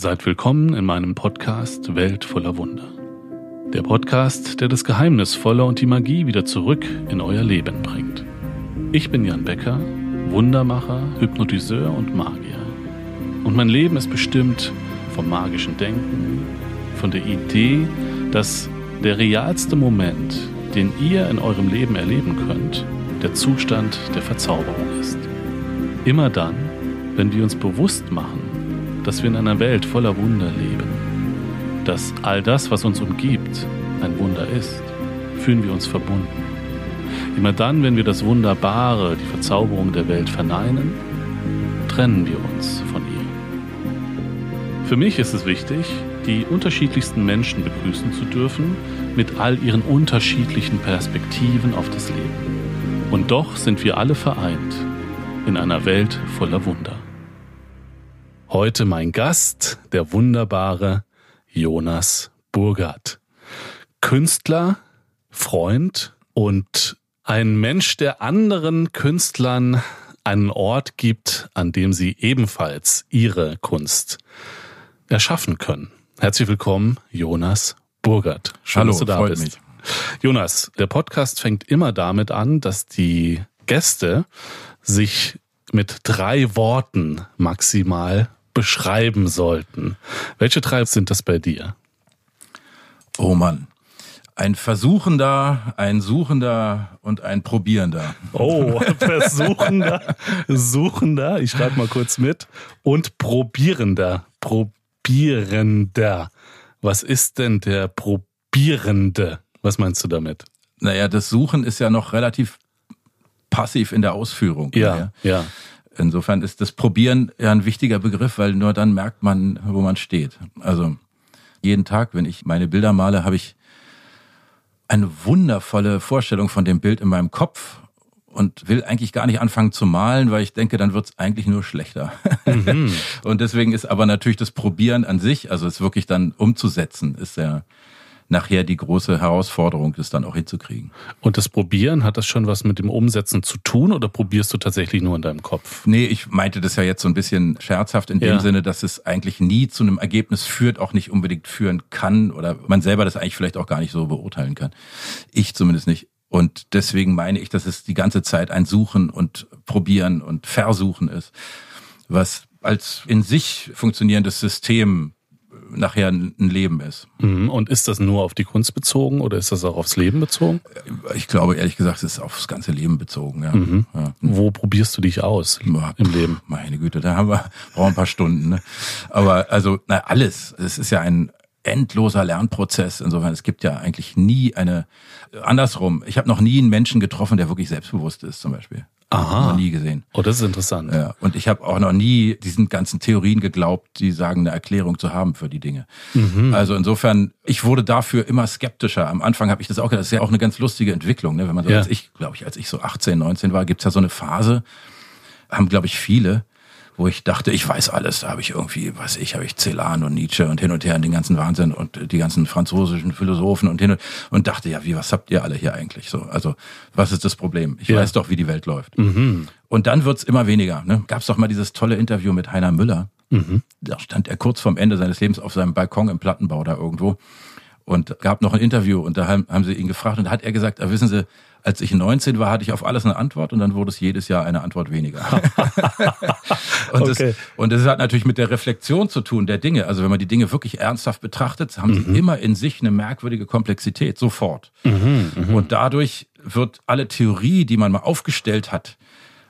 Seid willkommen in meinem Podcast Welt voller Wunder. Der Podcast, der das Geheimnisvolle und die Magie wieder zurück in euer Leben bringt. Ich bin Jan Becker, Wundermacher, Hypnotiseur und Magier. Und mein Leben ist bestimmt vom magischen Denken, von der Idee, dass der realste Moment, den ihr in eurem Leben erleben könnt, der Zustand der Verzauberung ist. Immer dann, wenn wir uns bewusst machen, dass wir in einer Welt voller Wunder leben, dass all das, was uns umgibt, ein Wunder ist, fühlen wir uns verbunden. Immer dann, wenn wir das Wunderbare, die Verzauberung der Welt verneinen, trennen wir uns von ihr. Für mich ist es wichtig, die unterschiedlichsten Menschen begrüßen zu dürfen, mit all ihren unterschiedlichen Perspektiven auf das Leben. Und doch sind wir alle vereint in einer Welt voller Wunder. Heute mein Gast, der wunderbare Jonas Burgert. Künstler, Freund und ein Mensch, der anderen Künstlern einen Ort gibt, an dem sie ebenfalls ihre Kunst erschaffen können. Herzlich willkommen, Jonas Burgert. Schön, Hallo, dass du da freut bist. Mich. Jonas, der Podcast fängt immer damit an, dass die Gäste sich mit drei Worten maximal beschreiben sollten. Welche drei sind das bei dir? Oh Mann. Ein Versuchender, ein Suchender und ein Probierender. Oh, Versuchender, Suchender, ich schreibe mal kurz mit, und Probierender, Probierender. Was ist denn der Probierende? Was meinst du damit? Naja, das Suchen ist ja noch relativ passiv in der Ausführung. Ja, ja. Insofern ist das Probieren ja ein wichtiger Begriff, weil nur dann merkt man, wo man steht. Also jeden Tag, wenn ich meine Bilder male, habe ich eine wundervolle Vorstellung von dem Bild in meinem Kopf und will eigentlich gar nicht anfangen zu malen, weil ich denke, dann wird es eigentlich nur schlechter. Mhm. und deswegen ist aber natürlich das Probieren an sich, also es wirklich dann umzusetzen, ist ja nachher die große Herausforderung, das dann auch hinzukriegen. Und das Probieren, hat das schon was mit dem Umsetzen zu tun oder probierst du tatsächlich nur in deinem Kopf? Nee, ich meinte das ja jetzt so ein bisschen scherzhaft in dem ja. Sinne, dass es eigentlich nie zu einem Ergebnis führt, auch nicht unbedingt führen kann oder man selber das eigentlich vielleicht auch gar nicht so beurteilen kann. Ich zumindest nicht. Und deswegen meine ich, dass es die ganze Zeit ein Suchen und Probieren und Versuchen ist, was als in sich funktionierendes System nachher ein Leben ist. Mhm. Und ist das nur auf die Kunst bezogen oder ist das auch aufs Leben bezogen? Ich glaube, ehrlich gesagt, es ist aufs ganze Leben bezogen. Ja. Mhm. Ja. Wo probierst du dich aus im Leben? Meine Güte, da haben wir brauchen ein paar Stunden. Ne? Aber also, na, alles. Es ist ja ein endloser Lernprozess. Insofern, es gibt ja eigentlich nie eine, andersrum, ich habe noch nie einen Menschen getroffen, der wirklich selbstbewusst ist, zum Beispiel. Aha. Noch nie gesehen. Oh, das ist interessant. Ja, und ich habe auch noch nie diesen ganzen Theorien geglaubt, die sagen, eine Erklärung zu haben für die Dinge. Mhm. Also insofern, ich wurde dafür immer skeptischer. Am Anfang habe ich das auch gedacht, das ist ja auch eine ganz lustige Entwicklung. Ne? Wenn man so, ja. als ich, glaube ich, als ich so 18, 19 war, gibt's ja so eine Phase, haben, glaube ich, viele, wo ich dachte, ich weiß alles. Da habe ich irgendwie, weiß ich, habe ich Celan und Nietzsche und hin und her und den ganzen Wahnsinn und die ganzen französischen Philosophen und hin und, und dachte, ja, wie, was habt ihr alle hier eigentlich so? Also, was ist das Problem? Ich ja. weiß doch, wie die Welt läuft. Mhm. Und dann wird's immer weniger. Ne? Gab es doch mal dieses tolle Interview mit Heiner Müller. Mhm. Da stand er kurz vorm Ende seines Lebens auf seinem Balkon im Plattenbau da irgendwo und gab noch ein Interview und da haben, haben sie ihn gefragt und da hat er gesagt, ah, wissen Sie, als ich 19 war, hatte ich auf alles eine Antwort und dann wurde es jedes Jahr eine Antwort weniger. und, okay. das, und das hat natürlich mit der Reflexion zu tun der Dinge. Also wenn man die Dinge wirklich ernsthaft betrachtet, haben mhm. sie immer in sich eine merkwürdige Komplexität, sofort. Mhm, mh. Und dadurch wird alle Theorie, die man mal aufgestellt hat,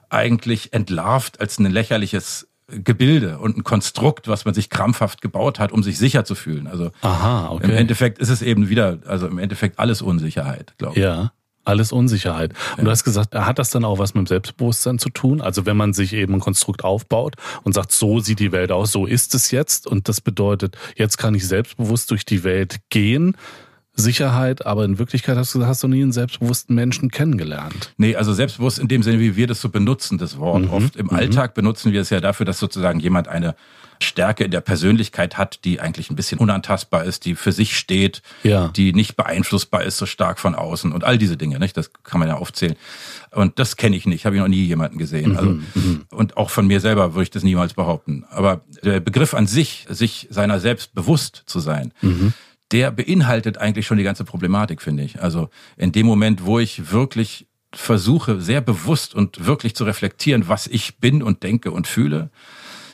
eigentlich entlarvt als ein lächerliches Gebilde und ein Konstrukt, was man sich krampfhaft gebaut hat, um sich sicher zu fühlen. Also Aha, okay. im Endeffekt ist es eben wieder, also im Endeffekt alles Unsicherheit, glaube ich. Ja. Alles Unsicherheit. Und ja. du hast gesagt, hat das dann auch was mit dem Selbstbewusstsein zu tun? Also wenn man sich eben ein Konstrukt aufbaut und sagt, so sieht die Welt aus, so ist es jetzt und das bedeutet, jetzt kann ich selbstbewusst durch die Welt gehen, Sicherheit, aber in Wirklichkeit hast du, hast du nie einen selbstbewussten Menschen kennengelernt. Nee, also selbstbewusst in dem Sinne, wie wir das so benutzen, das Wort. Mhm. Oft im mhm. Alltag benutzen wir es ja dafür, dass sozusagen jemand eine Stärke in der Persönlichkeit hat, die eigentlich ein bisschen unantastbar ist, die für sich steht, ja. die nicht beeinflussbar ist so stark von außen und all diese Dinge, nicht? Das kann man ja aufzählen. Und das kenne ich nicht, habe ich noch nie jemanden gesehen. Also mhm, mhm, und auch von mir selber würde ich das niemals behaupten. Aber der Begriff an sich, sich seiner selbst bewusst zu sein, mhm. der beinhaltet eigentlich schon die ganze Problematik, finde ich. Also in dem Moment, wo ich wirklich versuche, sehr bewusst und wirklich zu reflektieren, was ich bin und denke und fühle,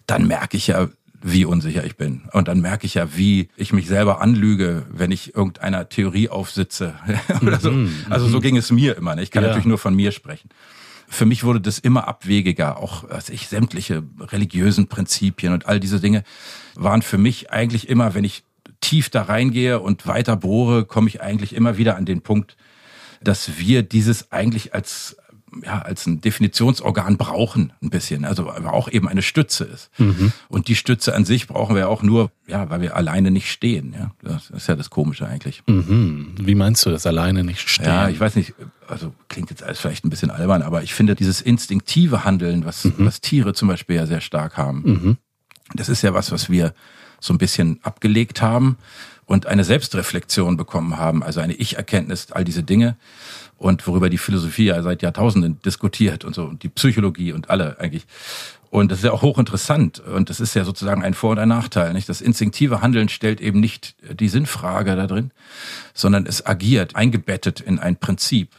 dann merke ich ja, wie unsicher ich bin. Und dann merke ich ja, wie ich mich selber anlüge, wenn ich irgendeiner Theorie aufsitze. Oder so. Mhm, also so mhm. ging es mir immer. Ne? Ich kann ja. natürlich nur von mir sprechen. Für mich wurde das immer abwegiger. Auch als ich sämtliche religiösen Prinzipien und all diese Dinge waren für mich eigentlich immer, wenn ich tief da reingehe und weiter bohre, komme ich eigentlich immer wieder an den Punkt, dass wir dieses eigentlich als ja, als ein Definitionsorgan brauchen, ein bisschen. Also aber auch eben eine Stütze ist. Mhm. Und die Stütze an sich brauchen wir auch nur, ja, weil wir alleine nicht stehen. Ja, das ist ja das Komische eigentlich. Mhm. Wie meinst du das alleine nicht stehen? Ja, ich weiß nicht. Also klingt jetzt alles vielleicht ein bisschen albern, aber ich finde dieses instinktive Handeln, was, mhm. was Tiere zum Beispiel ja sehr stark haben, mhm. das ist ja was, was wir so ein bisschen abgelegt haben und eine Selbstreflexion bekommen haben, also eine Ich-Erkenntnis, all diese Dinge und worüber die Philosophie ja seit Jahrtausenden diskutiert und so und die Psychologie und alle eigentlich. Und das ist ja auch hochinteressant und das ist ja sozusagen ein Vor- und ein Nachteil. Nicht? Das instinktive Handeln stellt eben nicht die Sinnfrage da drin, sondern es agiert eingebettet in ein Prinzip.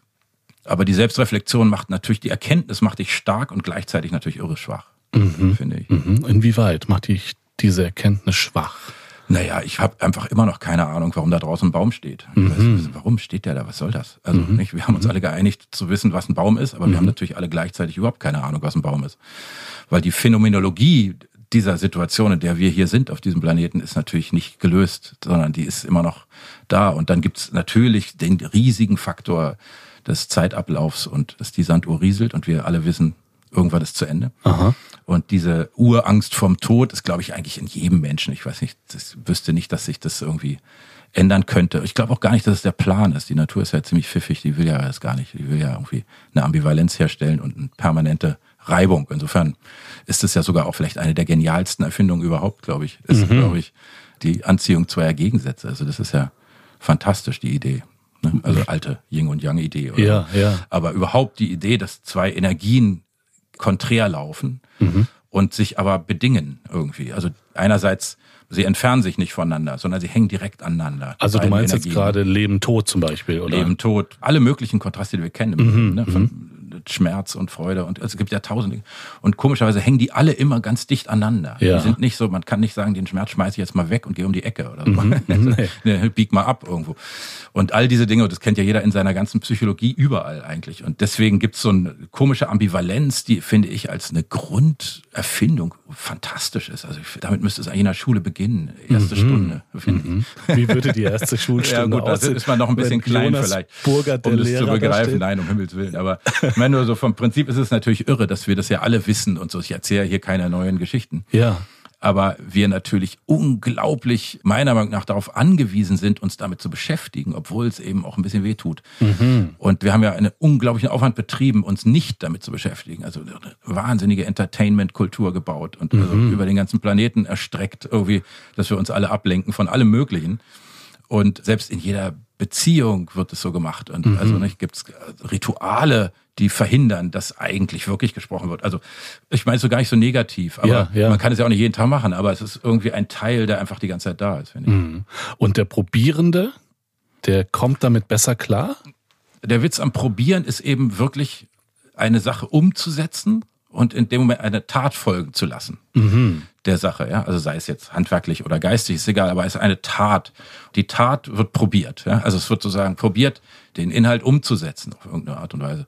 Aber die Selbstreflexion macht natürlich, die Erkenntnis macht dich stark und gleichzeitig natürlich irre schwach, mhm. finde ich. Mhm. Inwieweit macht dich diese Erkenntnis schwach? Naja, ich habe einfach immer noch keine Ahnung, warum da draußen ein Baum steht. Mhm. Weiß, warum steht der da? Was soll das? Also mhm. nicht, wir haben uns mhm. alle geeinigt zu wissen, was ein Baum ist, aber wir mhm. haben natürlich alle gleichzeitig überhaupt keine Ahnung, was ein Baum ist. Weil die Phänomenologie dieser Situation, in der wir hier sind auf diesem Planeten, ist natürlich nicht gelöst, sondern die ist immer noch da. Und dann gibt's natürlich den riesigen Faktor des Zeitablaufs und dass die Sanduhr rieselt und wir alle wissen, irgendwann ist zu Ende. Aha. Und diese Urangst vom Tod ist, glaube ich, eigentlich in jedem Menschen. Ich weiß nicht, das wüsste nicht, dass sich das irgendwie ändern könnte. Ich glaube auch gar nicht, dass es der Plan ist. Die Natur ist ja ziemlich pfiffig, die will ja das gar nicht. Die will ja irgendwie eine Ambivalenz herstellen und eine permanente Reibung. Insofern ist es ja sogar auch vielleicht eine der genialsten Erfindungen überhaupt, glaube ich. Ist, mhm. glaube ich, die Anziehung zweier Gegensätze. Also das ist ja fantastisch, die Idee. Ne? Also alte Yin und Yang Idee. Oder? Ja, ja. Aber überhaupt die Idee, dass zwei Energien konträr laufen mhm. und sich aber bedingen irgendwie. Also einerseits, sie entfernen sich nicht voneinander, sondern sie hängen direkt aneinander. Also du meinst Energien. jetzt gerade Leben, Tod zum Beispiel, oder? Leben, Tod, alle möglichen Kontraste, die wir kennen. Mhm. Ne, von, mhm. Schmerz und Freude und es gibt ja tausende. Und komischerweise hängen die alle immer ganz dicht aneinander. Ja. Die sind nicht so, man kann nicht sagen, den Schmerz schmeiße ich jetzt mal weg und gehe um die Ecke oder so. Mhm. nee. Ne, bieg mal ab irgendwo. Und all diese Dinge, das kennt ja jeder in seiner ganzen Psychologie überall eigentlich. Und deswegen gibt es so eine komische Ambivalenz, die finde ich als eine Grunderfindung fantastisch ist. Also damit müsste es eigentlich in der Schule beginnen. Erste mhm. Stunde. Mhm. Wie würde die erste Schulstunde ja, gut, aussehen? ist man noch ein bisschen klein Jonas vielleicht, Burger, um das Lehrer zu begreifen. Nein, um Himmels Willen. Aber ich meine nur so vom Prinzip ist es natürlich irre, dass wir das ja alle wissen und so. Ich erzähle hier keine neuen Geschichten. Ja aber wir natürlich unglaublich meiner Meinung nach darauf angewiesen sind, uns damit zu beschäftigen, obwohl es eben auch ein bisschen weh tut. Mhm. Und wir haben ja einen unglaublichen Aufwand betrieben, uns nicht damit zu beschäftigen. Also eine wahnsinnige Entertainment-Kultur gebaut und also mhm. also über den ganzen Planeten erstreckt, irgendwie, dass wir uns alle ablenken von allem Möglichen. Und selbst in jeder Beziehung wird es so gemacht. Und mhm. also nicht gibt es Rituale, die verhindern, dass eigentlich wirklich gesprochen wird. Also ich meine es so gar nicht so negativ, aber ja, ja. man kann es ja auch nicht jeden Tag machen, aber es ist irgendwie ein Teil, der einfach die ganze Zeit da ist, finde ich. Mhm. Und der Probierende, der kommt damit besser klar? Der Witz am Probieren ist eben wirklich eine Sache umzusetzen und in dem Moment eine Tat folgen zu lassen mhm. der Sache. Ja? Also sei es jetzt handwerklich oder geistig, ist egal, aber es ist eine Tat. Die Tat wird probiert. Ja? Also es wird sozusagen probiert, den Inhalt umzusetzen auf irgendeine Art und Weise.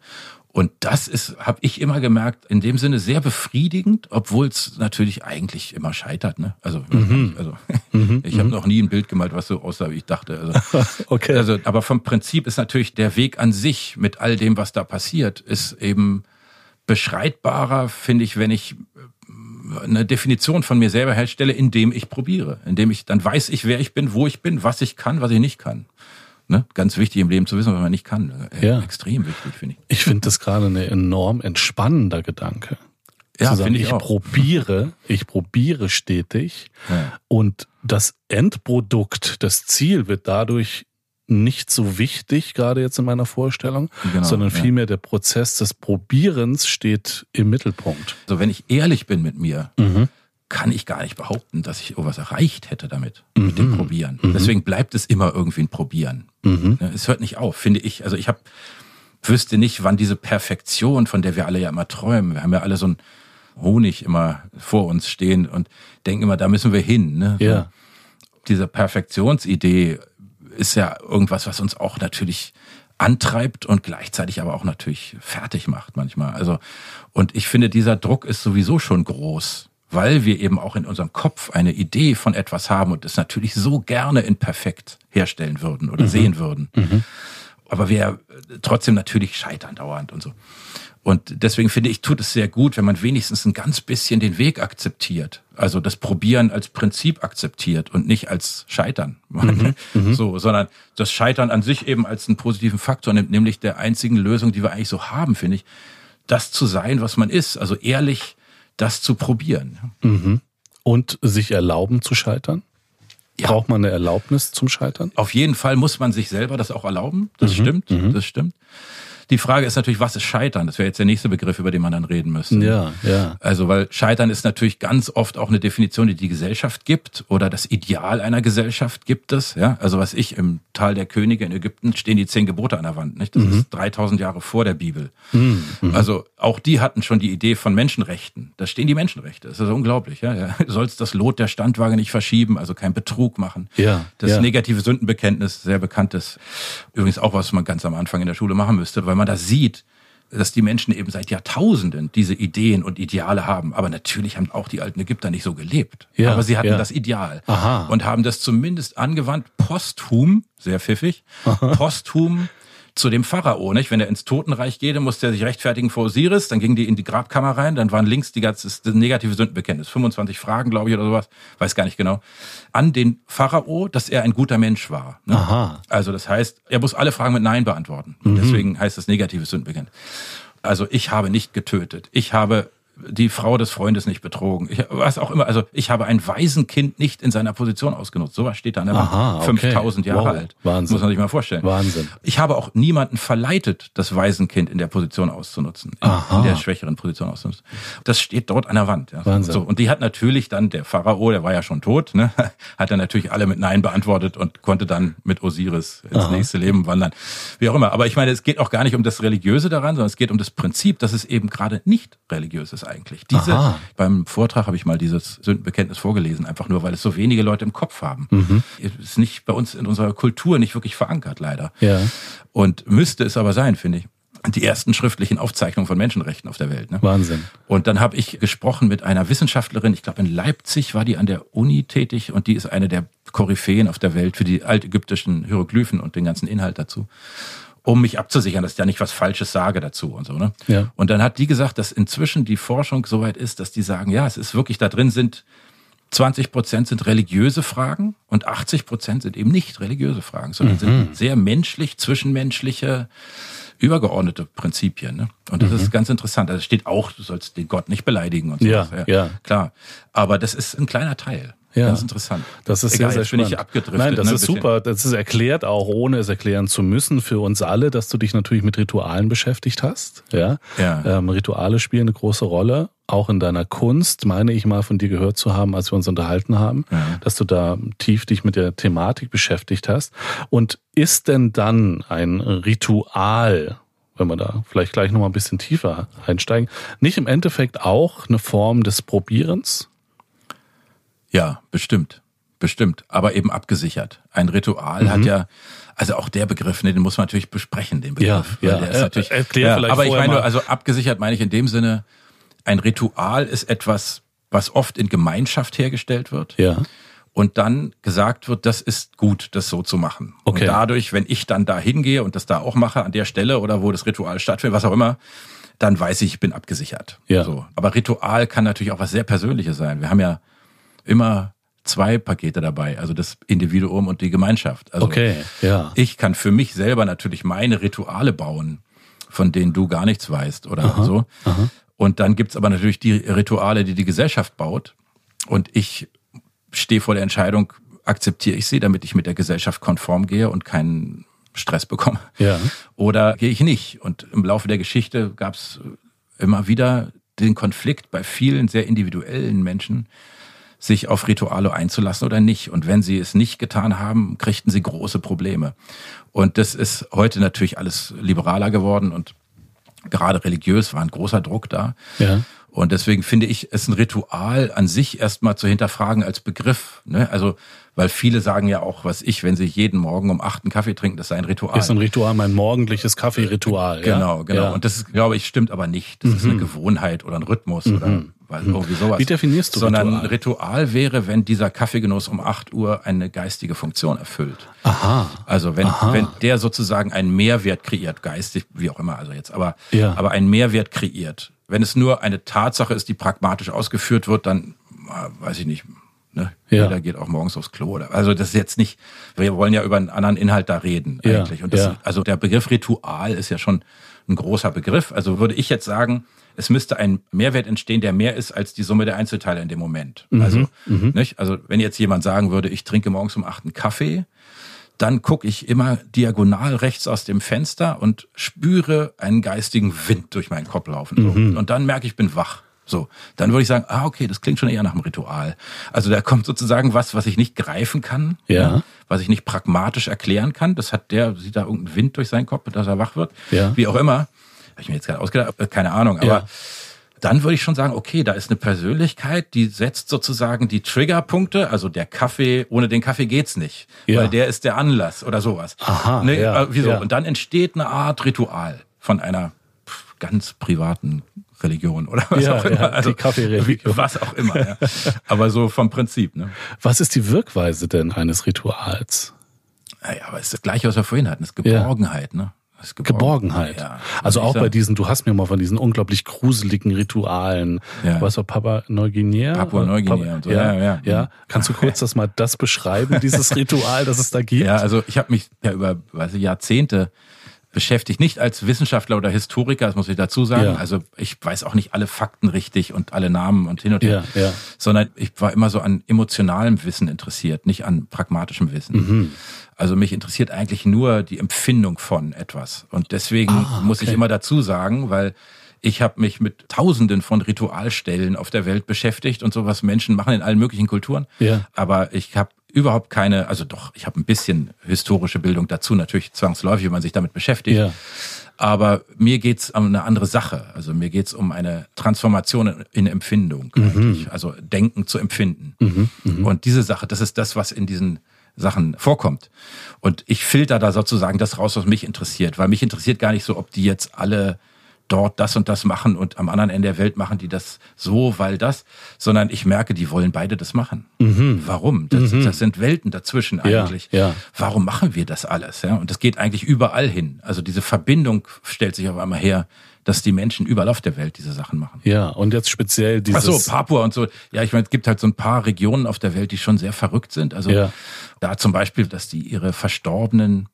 Und das ist, habe ich immer gemerkt, in dem Sinne sehr befriedigend, obwohl es natürlich eigentlich immer scheitert. Ne? Also, mhm. also mhm. ich habe mhm. noch nie ein Bild gemalt, was so aussah, wie ich dachte. Also, okay. Also, aber vom Prinzip ist natürlich der Weg an sich mit all dem, was da passiert, ist eben beschreitbarer, finde ich, wenn ich äh, eine Definition von mir selber herstelle, indem ich probiere, indem ich dann weiß ich, wer ich bin, wo ich bin, was ich kann, was ich nicht kann. Ne? Ganz wichtig im Leben zu wissen, was man nicht kann. Äh, ja. Extrem wichtig, finde ich. Ich finde das gerade ein enorm entspannender Gedanke. Ja, finde ich, ich auch. probiere, ich probiere stetig ja. und das Endprodukt, das Ziel wird dadurch nicht so wichtig, gerade jetzt in meiner Vorstellung, genau, sondern vielmehr ja. der Prozess des Probierens steht im Mittelpunkt. Also wenn ich ehrlich bin mit mir, mhm. Kann ich gar nicht behaupten, dass ich irgendwas erreicht hätte damit, mhm. mit dem Probieren. Mhm. Deswegen bleibt es immer irgendwie ein Probieren. Mhm. Es hört nicht auf, finde ich. Also ich habe wüsste nicht, wann diese Perfektion, von der wir alle ja immer träumen, wir haben ja alle so ein Honig immer vor uns stehen und denken immer, da müssen wir hin. Ne? Ja. Diese Perfektionsidee ist ja irgendwas, was uns auch natürlich antreibt und gleichzeitig aber auch natürlich fertig macht manchmal. Also, und ich finde, dieser Druck ist sowieso schon groß, weil wir eben auch in unserem Kopf eine Idee von etwas haben und es natürlich so gerne in perfekt herstellen würden oder mhm. sehen würden. Mhm. Aber wir trotzdem natürlich scheitern dauernd und so. Und deswegen finde ich, tut es sehr gut, wenn man wenigstens ein ganz bisschen den Weg akzeptiert. Also das Probieren als Prinzip akzeptiert und nicht als Scheitern. Mhm, mhm, so, sondern das Scheitern an sich eben als einen positiven Faktor nimmt, nämlich der einzigen Lösung, die wir eigentlich so haben, finde ich, das zu sein, was man ist. Also ehrlich das zu probieren. Mhm. Und sich erlauben zu scheitern? Ja. Braucht man eine Erlaubnis zum Scheitern? Auf jeden Fall muss man sich selber das auch erlauben. Das mhm. stimmt. Mhm. Das stimmt. Die Frage ist natürlich, was ist Scheitern? Das wäre jetzt der nächste Begriff, über den man dann reden müsste. Ja, ja. Also, weil Scheitern ist natürlich ganz oft auch eine Definition, die die Gesellschaft gibt oder das Ideal einer Gesellschaft gibt es. Ja, also was ich im Tal der Könige in Ägypten stehen die zehn Gebote an der Wand. Nicht? Das mhm. ist 3000 Jahre vor der Bibel. Mhm. Also auch die hatten schon die Idee von Menschenrechten. Da stehen die Menschenrechte. Das ist also unglaublich. Ja, ja. Du sollst das Lot der Standwaage nicht verschieben, also kein Betrug machen. Ja. Das ja. negative Sündenbekenntnis, sehr bekanntes. Übrigens auch was man ganz am Anfang in der Schule machen müsste, weil man da sieht, dass die Menschen eben seit Jahrtausenden diese Ideen und Ideale haben. Aber natürlich haben auch die alten Ägypter nicht so gelebt. Ja, Aber sie hatten ja. das Ideal Aha. und haben das zumindest angewandt, posthum, sehr pfiffig, Aha. posthum zu dem Pharao, nicht? Wenn er ins Totenreich geht, dann musste er sich rechtfertigen vor Osiris, dann gingen die in die Grabkammer rein, dann waren links die ganze das negative Sündenbekenntnis, 25 Fragen, glaube ich, oder sowas, weiß gar nicht genau, an den Pharao, dass er ein guter Mensch war. Ne? Aha. Also das heißt, er muss alle Fragen mit Nein beantworten. Mhm. Deswegen heißt das negative Sündenbekenntnis. Also ich habe nicht getötet. Ich habe die Frau des Freundes nicht betrogen. Ich, was auch immer. Also ich habe ein Waisenkind nicht in seiner Position ausgenutzt. Sowas steht da an der Wand. 5000 Jahre wow. alt. Wahnsinn. Muss man sich mal vorstellen. Wahnsinn. Ich habe auch niemanden verleitet, das Waisenkind in der Position auszunutzen. In, in, der schwächeren Position auszunutzen. Das steht dort an der Wand. Ja. Wahnsinn. So, und die hat natürlich dann, der Pharao, der war ja schon tot, ne, hat dann natürlich alle mit Nein beantwortet und konnte dann mit Osiris ins Aha. nächste Leben wandern. Wie auch immer. Aber ich meine, es geht auch gar nicht um das Religiöse daran, sondern es geht um das Prinzip, dass es eben gerade nicht religiös ist eigentlich. Diese Aha beim Vortrag habe ich mal dieses Sündenbekenntnis vorgelesen, einfach nur, weil es so wenige Leute im Kopf haben. Mhm. Ist nicht bei uns in unserer Kultur nicht wirklich verankert, leider. Ja. Und müsste es aber sein, finde ich die ersten schriftlichen Aufzeichnungen von Menschenrechten auf der Welt. Ne? Wahnsinn. Und dann habe ich gesprochen mit einer Wissenschaftlerin, ich glaube in Leipzig war die an der Uni tätig und die ist eine der Koryphäen auf der Welt für die altägyptischen Hieroglyphen und den ganzen Inhalt dazu um mich abzusichern, dass ich da nicht was Falsches sage dazu und so. Ne? Ja. Und dann hat die gesagt, dass inzwischen die Forschung soweit ist, dass die sagen, ja, es ist wirklich da drin sind 20 Prozent sind religiöse Fragen und 80 Prozent sind eben nicht religiöse Fragen, sondern mhm. sind sehr menschlich, zwischenmenschliche, übergeordnete Prinzipien. Ne? Und das mhm. ist ganz interessant. Also steht auch, du sollst den Gott nicht beleidigen und so. Ja, ja, ja. Klar. Aber das ist ein kleiner Teil. Ja. Ganz interessant. Das ist Egal, sehr, sehr spannend. Ich abgedriftet, Nein, das ne, ist super. Das ist erklärt, auch ohne es erklären zu müssen, für uns alle, dass du dich natürlich mit Ritualen beschäftigt hast. Ja. ja. Ähm, Rituale spielen eine große Rolle. Auch in deiner Kunst, meine ich mal von dir gehört zu haben, als wir uns unterhalten haben, ja. dass du da tief dich mit der Thematik beschäftigt hast. Und ist denn dann ein Ritual, wenn wir da vielleicht gleich nochmal ein bisschen tiefer einsteigen, nicht im Endeffekt auch eine Form des Probierens? Ja, bestimmt. Bestimmt, aber eben abgesichert. Ein Ritual mhm. hat ja, also auch der Begriff, ne, den muss man natürlich besprechen, den Begriff. Ja, ja. Der ist natürlich, Erklär ja, vielleicht aber ich meine, mal. also abgesichert meine ich in dem Sinne, ein Ritual ist etwas, was oft in Gemeinschaft hergestellt wird. Ja. Und dann gesagt wird, das ist gut, das so zu machen. Okay. Und dadurch, wenn ich dann da hingehe und das da auch mache, an der Stelle oder wo das Ritual stattfindet, was auch immer, dann weiß ich, ich bin abgesichert. Ja. So. Aber Ritual kann natürlich auch was sehr Persönliches sein. Wir haben ja immer zwei Pakete dabei, also das Individuum und die Gemeinschaft. Also okay, ja. Ich kann für mich selber natürlich meine Rituale bauen, von denen du gar nichts weißt oder aha, so. Aha. Und dann gibt's aber natürlich die Rituale, die die Gesellschaft baut. Und ich stehe vor der Entscheidung, akzeptiere ich sie, damit ich mit der Gesellschaft konform gehe und keinen Stress bekomme. Ja. Oder gehe ich nicht? Und im Laufe der Geschichte gab's immer wieder den Konflikt bei vielen sehr individuellen Menschen, sich auf Rituale einzulassen oder nicht. Und wenn sie es nicht getan haben, kriegten sie große Probleme. Und das ist heute natürlich alles liberaler geworden und gerade religiös war ein großer Druck da. Ja. Und deswegen finde ich es ein Ritual an sich erstmal zu hinterfragen als Begriff. Ne? Also weil viele sagen ja auch, was ich, wenn sie jeden Morgen um acht einen Kaffee trinken, das sei ein Ritual. Ist ein Ritual, mein morgendliches Kaffeeritual. Genau, ja? genau. Ja. Und das glaube ich, stimmt aber nicht. Das mhm. ist eine mhm. Gewohnheit oder ein Rhythmus mhm. oder weil irgendwie sowas. Wie definierst du Sondern Ritual? Ritual wäre, wenn dieser Kaffeegenuss um acht Uhr eine geistige Funktion erfüllt. Aha. Also wenn, Aha. wenn der sozusagen einen Mehrwert kreiert, geistig, wie auch immer, also jetzt, aber, ja. aber einen Mehrwert kreiert. Wenn es nur eine Tatsache ist, die pragmatisch ausgeführt wird, dann weiß ich nicht, Ne? Ja. Jeder geht auch morgens aufs Klo. Oder, also das ist jetzt nicht, wir wollen ja über einen anderen Inhalt da reden eigentlich. Ja, und das, ja. also der Begriff Ritual ist ja schon ein großer Begriff. Also würde ich jetzt sagen, es müsste ein Mehrwert entstehen, der mehr ist als die Summe der Einzelteile in dem Moment. Mhm, also, mhm. nicht? also wenn jetzt jemand sagen würde, ich trinke morgens um acht einen Kaffee, dann gucke ich immer diagonal rechts aus dem Fenster und spüre einen geistigen Wind durch meinen Kopf laufen. Mhm. Und dann merke ich, ich bin wach. So, dann würde ich sagen, ah, okay, das klingt schon eher nach einem Ritual. Also da kommt sozusagen was, was ich nicht greifen kann, ja. was ich nicht pragmatisch erklären kann. Das hat der, sieht da irgendeinen Wind durch seinen Kopf, dass er wach wird. Ja. Wie auch immer. Habe ich mir jetzt gerade ausgedacht, äh, keine Ahnung, aber Ja. dann würde ich schon sagen, okay, da ist eine Persönlichkeit, die setzt sozusagen die Triggerpunkte, also der Kaffee, ohne den Kaffee geht's nicht, Ja. weil der ist der Anlass oder sowas. Aha, Ne, ja, äh, wieso? ja. Und dann entsteht eine Art Ritual von einer ganz privaten Religion oder was Ja, auch immer. ja, die Kaffeereligion. Was auch immer, ja. Aber so vom Prinzip, ne? Was ist die Wirkweise denn eines Rituals? Naja, aber es ist das Gleiche, was wir vorhin hatten. Das ist Geborgenheit, ne? Ist Geborgenheit. Ja. Also auch bei diesen, du hast mir mal von diesen unglaublich gruseligen Ritualen, Ja. was war Papa Neuguinea? Papua-Neuguinea Papa- und so, Ja, ja, ja. ja. Kannst du kurz das mal das beschreiben, dieses Ritual, das es da gibt? Ja, also ich habe mich ja über weiß ich, Jahrzehnte beschäftigt, nicht als Wissenschaftler oder Historiker, das muss ich dazu sagen. Ja. Also ich weiß auch nicht alle Fakten richtig und alle Namen und hin und her, Ja, ja. sondern ich war immer so an emotionalem Wissen interessiert, nicht an pragmatischem Wissen. Mhm. Also mich interessiert eigentlich nur die Empfindung von etwas. Und deswegen Ah, muss ich okay. immer dazu sagen, weil ich habe mich mit Tausenden von Ritualstellen auf der Welt beschäftigt und so was Menschen machen in allen möglichen Kulturen. Ja. Aber ich habe überhaupt keine, also doch, ich habe ein bisschen historische Bildung dazu, natürlich zwangsläufig, wenn man sich damit beschäftigt. Ja. Aber mir geht's um eine andere Sache. Also mir geht's um eine Transformation in- in Empfindung Mhm. Also Denken zu empfinden. Und diese Sache, das ist das, was in diesen Sachen vorkommt. Und ich filter da sozusagen das raus, was mich interessiert. Weil mich interessiert gar nicht so, ob die jetzt alle dort das und das machen und am anderen Ende der Welt machen die das so, weil das, sondern ich merke, die wollen beide das machen. Warum? Das, das sind Welten dazwischen Mhm. Ja, eigentlich. ja. Warum machen wir das alles? Ja? Und das geht eigentlich überall hin. Also diese Verbindung stellt sich auf einmal her, dass die Menschen überall auf der Welt diese Sachen machen. Ja, und jetzt speziell Ach dieses. so, Papua und so. Ja, ich meine, es gibt halt so ein paar Regionen auf der Welt, die schon sehr verrückt sind. Also Ja. da zum Beispiel, dass die ihre Verstorbenen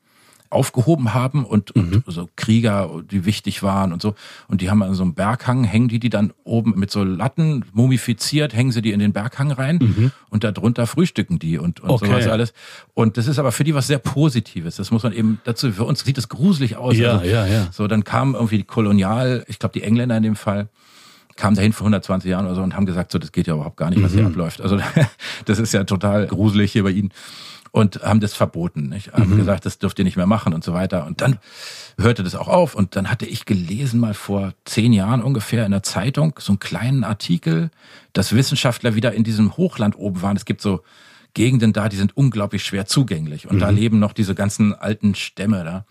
aufgehoben haben und, Mhm. und so Krieger, die wichtig waren und so. Und die haben an so einem Berghang, hängen die die dann oben mit so Latten mumifiziert, hängen sie die in den Berghang rein und darunter frühstücken die und, und Mhm. Okay. sowas alles. Und das ist aber für die was sehr Positives. Das muss man eben dazu, für uns sieht es gruselig aus. Ja, also, ja, ja. So, dann kam irgendwie die Kolonial, ich glaube die Engländer in dem Fall, kamen dahin vor 120 Jahren oder so und haben gesagt, so das geht ja überhaupt gar nicht, was Mhm. hier abläuft. Also das ist ja total gruselig hier bei ihnen und haben das verboten, nicht? haben Mhm. gesagt, das dürft ihr nicht mehr machen und so weiter. Und dann hörte das auch auf und dann hatte ich gelesen mal vor zehn Jahren ungefähr in der Zeitung so einen kleinen Artikel, dass Wissenschaftler wieder in diesem Hochland oben waren. Es gibt so Gegenden da, die sind unglaublich schwer zugänglich und da Mhm. leben noch diese ganzen alten Stämme da.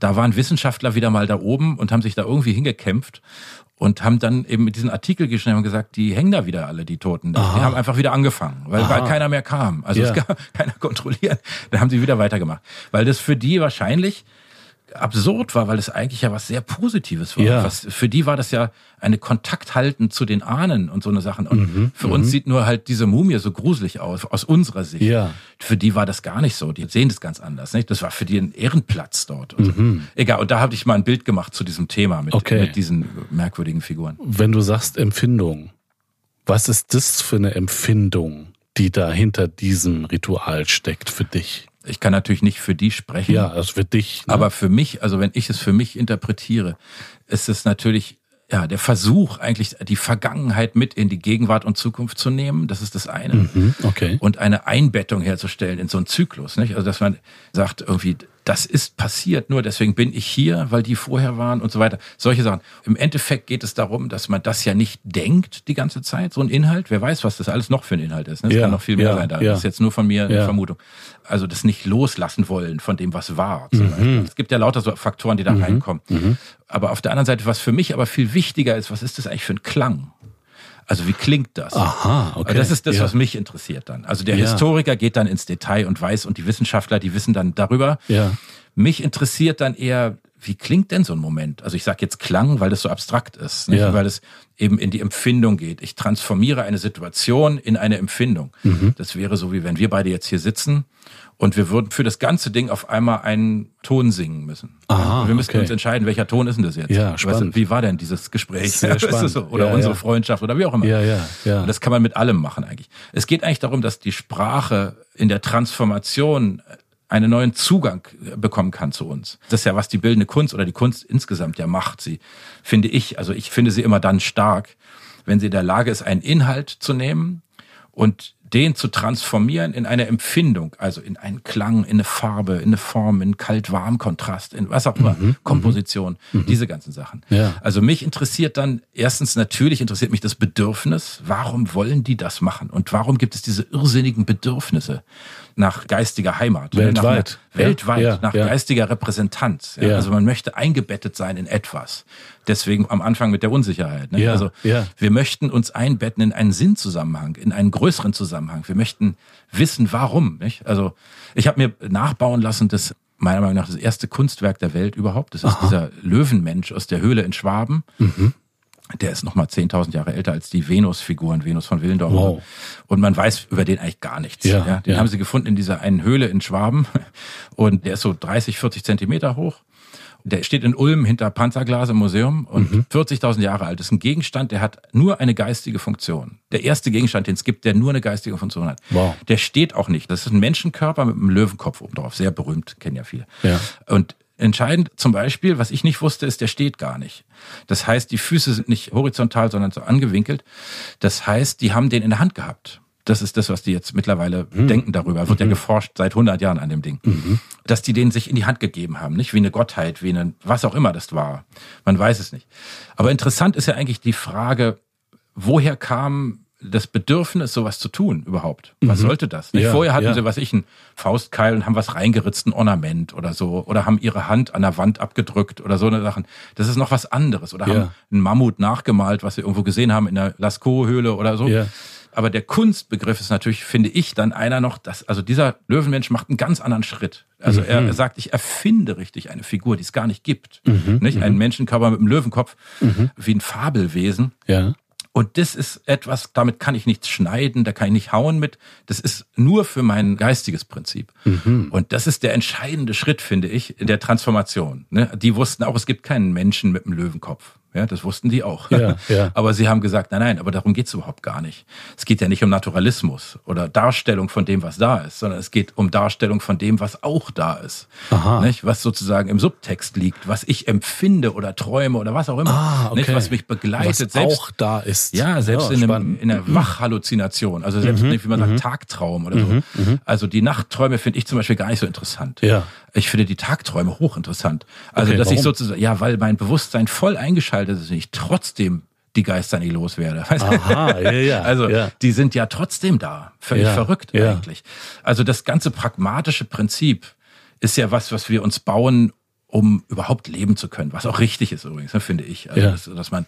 Da waren Wissenschaftler wieder mal da oben und haben sich da irgendwie hingekämpft und haben dann eben mit diesen Artikel geschrieben und gesagt, die hängen da wieder alle, die Toten. Die Aha. haben einfach wieder angefangen, weil, weil keiner mehr kam. Also Ja. es gab keiner kontrolliert. Dann haben sie wieder weitergemacht. Weil das für die wahrscheinlich absurd war, weil es eigentlich ja was sehr Positives war. Ja. Was, für die war das ja eine Kontakt halten zu den Ahnen und so eine Sachen. Und Mhm, für uns sieht nur halt diese Mumie so gruselig aus, aus unserer Sicht. Ja. Für die war das gar nicht so. Die sehen das ganz anders. Nicht? Das war für die ein Ehrenplatz dort. Und so. Egal, und da habe ich mal ein Bild gemacht zu diesem Thema mit, Mhm. Okay. mit diesen merkwürdigen Figuren. Wenn du sagst Empfindung, was ist das für eine Empfindung, die da hinter diesem Ritual steckt für dich? Ich kann natürlich nicht für die sprechen. Ja, also für dich. Ne? Aber für mich, also wenn ich es für mich interpretiere, ist es natürlich ja der Versuch, eigentlich die Vergangenheit mit in die Gegenwart und Zukunft zu nehmen. Das ist das eine. Mhm, okay. Und eine Einbettung herzustellen in so einen Zyklus. Nicht? Also dass man sagt irgendwie, das ist passiert, nur deswegen bin ich hier, weil die vorher waren und so weiter. Solche Sachen. Im Endeffekt geht es darum, dass man das ja nicht denkt die ganze Zeit, so ein Inhalt. Wer weiß, was das alles noch für ein Inhalt ist. Ne? Es Ja, kann noch viel mehr ja, sein. Da. ja. Das ist jetzt nur von mir eine. Vermutung. Also das nicht loslassen wollen von dem, was war. Mhm. Es gibt ja lauter so Faktoren, die da reinkommen. Aber auf der anderen Seite, was für mich aber viel wichtiger ist, was ist das eigentlich für ein Klang? Also wie klingt das? Aha, okay. Also das ist das, Ja. was mich interessiert dann. Also der Ja. Historiker geht dann ins Detail und weiß und die Wissenschaftler, die wissen dann darüber. Ja. Mich interessiert dann eher, wie klingt denn so ein Moment? Also ich sage jetzt Klang, weil das so abstrakt ist, nicht? Ja. weil es eben in die Empfindung geht. Ich transformiere eine Situation in eine Empfindung. Mhm. Das wäre so, wie wenn wir beide jetzt hier sitzen und wir würden für das ganze Ding auf einmal einen Ton singen müssen. Aha, wir müssten okay. uns entscheiden, welcher Ton ist denn das jetzt? Ja, Weißt du, spannend. wie war denn dieses Gespräch? Sehr spannend. so? Oder Ja, unsere ja. Freundschaft oder wie auch immer. Ja, ja, ja. Und das kann man mit allem machen eigentlich. Es geht eigentlich darum, dass die Sprache in der Transformation einen neuen Zugang bekommen kann zu uns. Das ist ja, was die bildende Kunst oder die Kunst insgesamt ja macht. Sie, finde ich, also ich finde sie immer dann stark, wenn sie in der Lage ist, einen Inhalt zu nehmen und den zu transformieren in eine Empfindung, also in einen Klang, in eine Farbe, in eine Form, in Kalt-Warm-Kontrast, in was auch immer, Komposition, diese ganzen Sachen. Ja. Also mich interessiert dann, erstens natürlich interessiert mich das Bedürfnis, warum wollen die das machen und warum gibt es diese irrsinnigen Bedürfnisse nach geistiger Heimat? ne? Weltweit. Nach, einer- weltweit, Ja, nach ja. geistiger Repräsentanz. Ja? Ja. Also man möchte eingebettet sein in etwas. Deswegen am Anfang mit der Unsicherheit. Ne? Ja, Also ja. wir möchten uns einbetten in einen Sinnzusammenhang, in einen größeren Zusammenhang. Wir möchten wissen, warum. Nicht? Also ich habe mir nachbauen lassen, das meiner Meinung nach das erste Kunstwerk der Welt überhaupt. Das ist dieser Löwenmensch aus der Höhle in Schwaben. Mhm. Der ist nochmal 10.000 Jahre älter als die Venus-Figuren, Venus von Willendorf. Wow. Und man weiß über den eigentlich gar nichts. Ja, den ja. haben sie gefunden in dieser einen Höhle in Schwaben. Und der ist so 30, 40 Zentimeter hoch. Der steht in Ulm hinter Panzerglas im Museum und Mhm. 40.000 Jahre alt. Das ist ein Gegenstand, der hat nur eine geistige Funktion. Der erste Gegenstand, den es gibt, der nur eine geistige Funktion hat. Wow. Der steht auch nicht. Das ist ein Menschenkörper mit einem Löwenkopf oben drauf. Sehr berühmt, kennen ja viele. Ja. Und entscheidend zum Beispiel, was ich nicht wusste, ist, der steht gar nicht. Das heißt, die Füße sind nicht horizontal, sondern so angewinkelt. Das heißt, die haben den in der Hand gehabt. Das ist das, was die jetzt mittlerweile denken darüber. Wird ja geforscht seit 100 Jahren an dem Ding. Dass die den sich in die Hand gegeben haben, nicht wie eine Gottheit, wie eine, was auch immer das war. Man weiß es nicht. Aber interessant ist ja eigentlich die Frage, woher kam das Bedürfnis, sowas zu tun überhaupt? Was sollte das? Nicht? Ja, Vorher hatten ja. sie, was ich, ein Faustkeil und haben was reingeritzt, ein Ornament oder so. Oder haben ihre Hand an der Wand abgedrückt oder so eine Sachen. Das ist noch was anderes. Oder Ja. haben einen Mammut nachgemalt, was sie irgendwo gesehen haben in der Lascaux-Höhle oder so. Aber der Kunstbegriff ist natürlich, finde ich, dann einer noch, dass, also dieser Löwenmensch macht einen ganz anderen Schritt. Also er, Mhm. er sagt, ich erfinde richtig eine Figur, die es gar nicht gibt. Nicht? Ein Menschenkörper mit einem Löwenkopf, Mhm. wie ein Fabelwesen. Ja. Und das ist etwas, damit kann ich nichts schneiden, da kann ich nicht hauen mit. Das ist nur für mein geistiges Prinzip. Mhm. Und das ist der entscheidende Schritt, finde ich, in der Transformation. Ne? Die wussten auch, es gibt keinen Menschen mit einem Löwenkopf. Ja, das wussten die auch. Ja, ja. Aber sie haben gesagt, nein, nein, aber darum geht's überhaupt gar nicht. Es geht ja nicht um Naturalismus oder Darstellung von dem, was da ist, sondern es geht um Darstellung von dem, was auch da ist. Aha. Nicht? Was sozusagen im Subtext liegt, was ich empfinde oder träume oder was auch immer. Ah, okay. Nicht? Was mich begleitet. Was selbst, auch da ist. ja, selbst in, einem, in einer Wachhalluzination, also selbst wie man sagt, Tagtraum oder so. Also die Nachtträume finde ich zum Beispiel gar nicht so interessant. Ja. Ich finde die Tagträume hochinteressant. Also Okay, dass ich warum? sozusagen, ja, weil mein Bewusstsein voll eingeschaltet ist und ich trotzdem die Geister nicht loswerde. Aha, ja, ja. Also ja. die sind ja trotzdem da. Völlig Ja, verrückt ja. eigentlich. Also das ganze pragmatische Prinzip ist ja was, was wir uns bauen, um überhaupt leben zu können. Was auch richtig ist übrigens, ne, finde ich. Also Ja. dass, dass man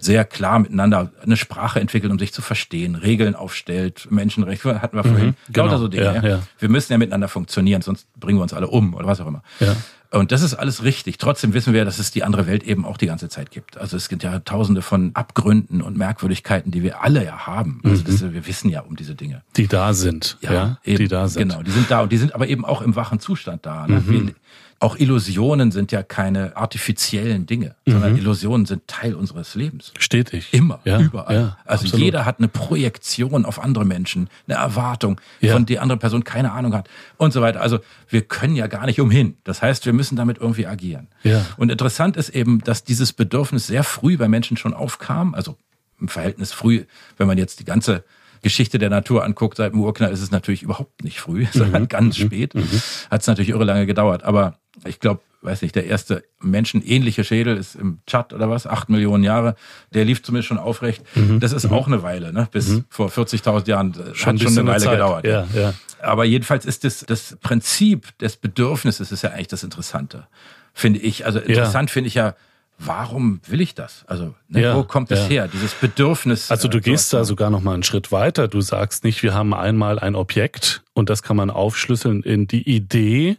sehr klar miteinander eine Sprache entwickelt, um sich zu verstehen, Regeln aufstellt, Menschenrechte hatten wir vorhin. genau. Lauter so Dinge. Ja, Ja. Wir müssen ja miteinander funktionieren, sonst bringen wir uns alle um oder was auch immer. Ja. Und das ist alles richtig. Trotzdem wissen wir, dass es die andere Welt eben auch die ganze Zeit gibt. Also es gibt ja tausende von Abgründen und Merkwürdigkeiten, die wir alle ja haben. Also das, wir wissen ja um diese Dinge. Die da sind. Ja, ja eben, die da sind. Genau, die sind da und die sind aber eben auch im wachen Zustand da. Ne? Mhm. Wir, auch Illusionen sind ja keine artifiziellen Dinge, mhm. sondern Illusionen sind Teil unseres Lebens. Stetig. Immer, ja, überall. Ja, also absolut. jeder hat eine Projektion auf andere Menschen, eine Erwartung, ja. von der andere Person keine Ahnung hat und so weiter. Also wir können ja gar nicht umhin. Das heißt, wir müssen damit irgendwie agieren. Ja. Und interessant ist eben, dass dieses Bedürfnis sehr früh bei Menschen schon aufkam, also im Verhältnis früh, wenn man jetzt die ganze Geschichte der Natur anguckt, seit dem Urknall ist es natürlich überhaupt nicht früh, sondern mhm. ganz mhm. spät. Mhm. Hat es natürlich irre lange gedauert. Aber ich glaube, weiß nicht, der erste menschenähnliche Schädel ist im Tschad oder was, acht Millionen Jahre. Der lief zumindest schon aufrecht. Mhm. Das ist mhm. auch eine Weile, ne? Bis mhm. vor 40.000 Jahren schon hat schon eine Weile Zeit. gedauert. Ja, ja. Aber jedenfalls ist das, das Prinzip des Bedürfnisses ist ja eigentlich das Interessante, finde ich. Also interessant ja. finde ich ja, warum will ich das? Also ne, ja, wo kommt es ja. her? Dieses Bedürfnis. Also du äh, gehst da sogar noch mal einen Schritt weiter. Du sagst nicht, wir haben einmal ein Objekt und das kann man aufschlüsseln in die Idee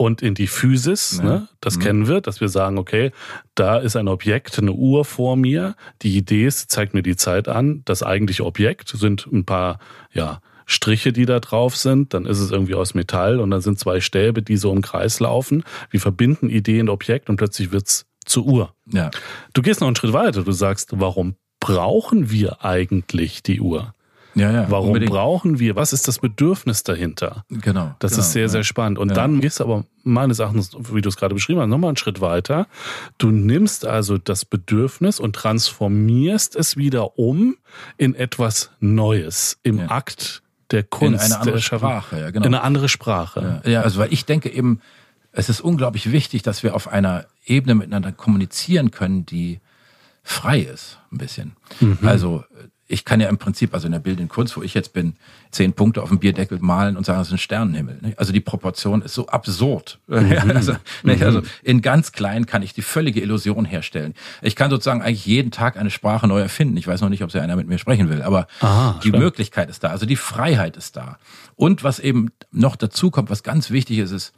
und in die Physis. Ja. Ne? Das mhm. kennen wir, dass wir sagen, okay, da ist ein Objekt, eine Uhr vor mir. Die Idee ist, zeigt mir die Zeit an. Das eigentliche Objekt sind ein paar, ja, Striche, die da drauf sind, dann ist es irgendwie aus Metall und dann sind zwei Stäbe, die so im Kreis laufen. Wir verbinden Idee und Objekt und plötzlich wird's zur Uhr. Ja. Du gehst noch einen Schritt weiter. Du sagst, warum brauchen wir eigentlich die Uhr? Ja, ja, Warum unbedingt. brauchen wir? Was ist das Bedürfnis dahinter? Genau. Das genau, ist sehr, ja. sehr spannend. Und ja. dann gehst du aber meines Erachtens, wie du es gerade beschrieben hast, nochmal einen Schritt weiter. Du nimmst also das Bedürfnis und transformierst es wieder um in etwas Neues im ja. Akt der Kunst. In eine andere Sprache, ja, genau. In eine andere Sprache. Ja, also weil ich denke eben, es ist unglaublich wichtig, dass wir auf einer Ebene miteinander kommunizieren können, die frei ist, ein bisschen. Mhm. Also ich kann ja im Prinzip, also in der bildenden Kunst, wo ich jetzt bin, zehn Punkte auf dem Bierdeckel malen und sagen, es ist ein Sternenhimmel. Also die Proportion ist so absurd. Mhm. also, mhm. also in ganz klein kann ich die völlige Illusion herstellen. Ich kann sozusagen eigentlich jeden Tag eine Sprache neu erfinden. Ich weiß noch nicht, ob sie einer mit mir sprechen will, aber Aha, die stimmt. Möglichkeit ist da. Also die Freiheit ist da. Und was eben noch dazu kommt, was ganz wichtig ist, ist,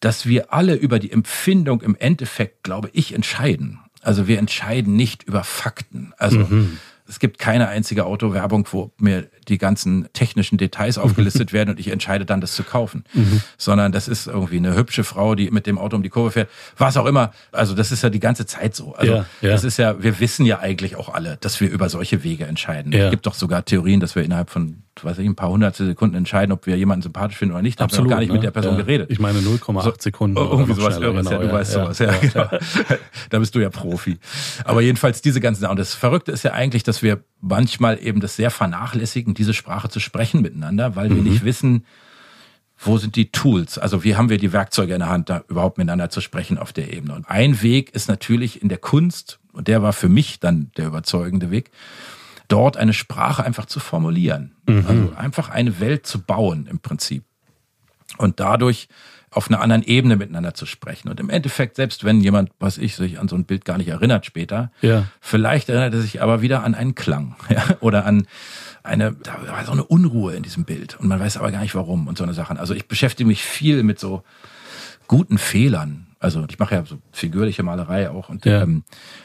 dass wir alle über die Empfindung im Endeffekt, glaube ich, entscheiden. Also wir entscheiden nicht über Fakten. Also mhm es gibt keine einzige Autowerbung, wo mir die ganzen technischen Details aufgelistet werden und ich entscheide dann, das zu kaufen. Mhm. Sondern das ist irgendwie eine hübsche Frau, die mit dem Auto um die Kurve fährt. Was auch immer. Also das ist ja die ganze Zeit so. Also ja, ja. das ist ja, wir wissen ja eigentlich auch alle, dass wir über solche Wege entscheiden. Ja. Es gibt doch sogar Theorien, dass wir innerhalb von weiß ich, ein paar hunderte Sekunden entscheiden, ob wir jemanden sympathisch finden oder nicht. Da Absolut, haben wir gar nicht ne? mit der Person ja. geredet. Ich meine 0,8 so, Sekunden. Irgendwie sowas Irres, genau, ja, du ja, weißt sowas. Ja, genau. da bist du ja Profi. Aber jedenfalls diese ganzen Sachen. Und das Verrückte ist ja eigentlich, dass wir manchmal eben das sehr vernachlässigen, diese Sprache zu sprechen miteinander, weil wir mhm. nicht wissen, wo sind die Tools? Also wie haben wir die Werkzeuge in der Hand, da überhaupt miteinander zu sprechen auf der Ebene? Und ein Weg ist natürlich in der Kunst, und der war für mich dann der überzeugende Weg, dort eine Sprache einfach zu formulieren. Mhm. Also einfach eine Welt zu bauen im Prinzip. Und dadurch auf einer anderen Ebene miteinander zu sprechen. Und im Endeffekt, selbst wenn jemand, was ich, sich an so ein Bild gar nicht erinnert später, ja. vielleicht erinnert er sich aber wieder an einen Klang ja, oder an eine, da war so eine Unruhe in diesem Bild und man weiß aber gar nicht warum und so eine Sachen. Also ich beschäftige mich viel mit so guten Fehlern also ich mache ja so figürliche Malerei auch und ja. ähm,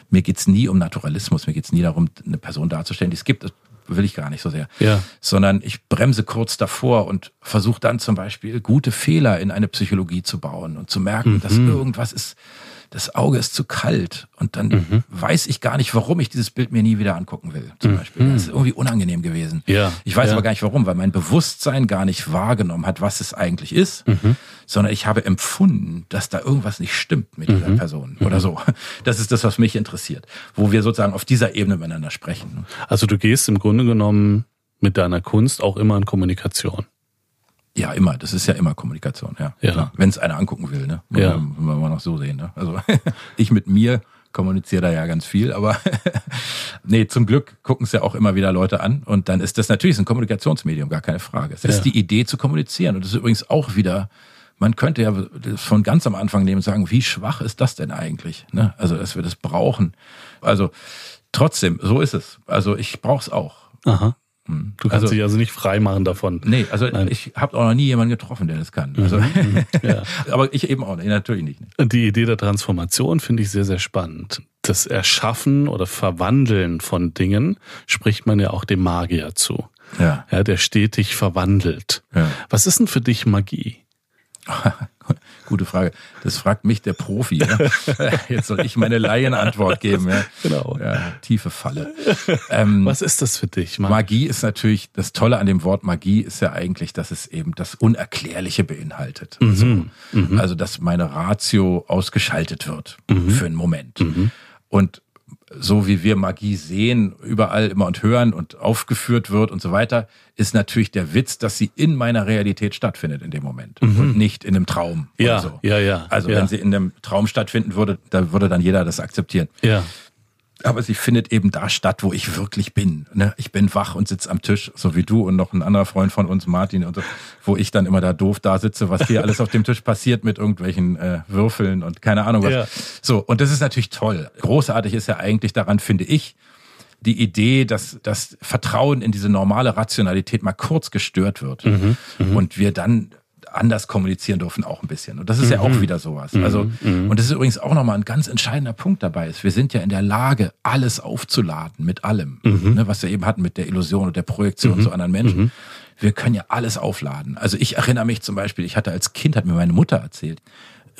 mir geht's nie um Naturalismus, mir geht's nie darum, eine Person darzustellen, die es gibt. Das will ich gar nicht so sehr. Ja. Sondern ich bremse kurz davor und versuche dann zum Beispiel gute Fehler in eine Psychologie zu bauen und zu merken, mhm. dass irgendwas ist, das Auge ist zu kalt und dann mhm. weiß ich gar nicht, warum ich dieses Bild mir nie wieder angucken will. Zum mhm. Beispiel. Das ist irgendwie unangenehm gewesen. Ja. Ich weiß ja. aber gar nicht warum, weil mein Bewusstsein gar nicht wahrgenommen hat, was es eigentlich ist, mhm. sondern ich habe empfunden, dass da irgendwas nicht stimmt mit dieser mhm. Person oder so. Das ist das, was mich interessiert, wo wir sozusagen auf dieser Ebene miteinander sprechen. Also du gehst im Grunde genommen mit deiner Kunst auch immer in Kommunikation. Ja, immer. Das ist ja immer Kommunikation, ja. ja. Wenn es einer angucken will, ne? Ja. Wenn wir mal noch so sehen. Ne? Also ich mit mir kommuniziere da ja ganz viel, aber nee, zum Glück gucken es ja auch immer wieder Leute an und dann ist das natürlich ein Kommunikationsmedium, gar keine Frage. Es ist ja. die Idee zu kommunizieren und das ist übrigens auch wieder, man könnte ja von ganz am Anfang nehmen und sagen, wie schwach ist das denn eigentlich? Ne? Also, dass wir das brauchen. Also trotzdem, so ist es. Also ich brauche es auch. Aha. Hm. Du kannst also, dich also nicht frei machen davon. Nee, also Nein. ich habe auch noch nie jemanden getroffen, der das kann. Also, mhm, mhm ja. aber ich eben auch nicht, natürlich nicht. Die Idee der Transformation finde ich sehr, sehr spannend. Das Erschaffen oder Verwandeln von Dingen spricht man ja auch dem Magier zu. Ja. ja der stetig verwandelt. Ja. Was ist denn für dich Magie? Gute Frage. Das fragt mich der Profi. Ja? Jetzt soll ich meine Laienantwort geben. Ja? Genau. Ja, tiefe Falle. Ähm, Was ist das für dich? Mann? Magie ist natürlich, das Tolle an dem Wort Magie ist ja eigentlich, dass es eben das Unerklärliche beinhaltet. Mhm. Also, mhm. also, dass meine Ratio ausgeschaltet wird mhm. für einen Moment. Mhm. Und so wie wir Magie sehen, überall immer und hören und aufgeführt wird und so weiter, ist natürlich der Witz, dass sie in meiner Realität stattfindet in dem Moment mhm. und nicht in einem Traum. Ja, so. ja, ja. Also ja. wenn sie in einem Traum stattfinden würde, da würde dann jeder das akzeptieren. Ja aber sie findet eben da statt, wo ich wirklich bin. Ne? Ich bin wach und sitze am Tisch, so wie du und noch ein anderer Freund von uns, Martin, und so, wo ich dann immer da doof da sitze, was hier alles auf dem Tisch passiert mit irgendwelchen äh, Würfeln und keine Ahnung was. Ja. So, und das ist natürlich toll. Großartig ist ja eigentlich daran, finde ich, die Idee, dass das Vertrauen in diese normale Rationalität mal kurz gestört wird mhm, mhm. und wir dann anders kommunizieren dürfen auch ein bisschen. Und das ist mhm. ja auch mhm. wieder sowas. Mhm. Also, mhm. und das ist übrigens auch nochmal ein ganz entscheidender Punkt dabei ist. Wir sind ja in der Lage, alles aufzuladen mit allem, mhm. ne, was wir eben hatten mit der Illusion und der Projektion zu anderen Menschen. Wir können ja alles aufladen. Also ich erinnere mich zum Beispiel, ich hatte als Kind, hat mir meine Mutter erzählt,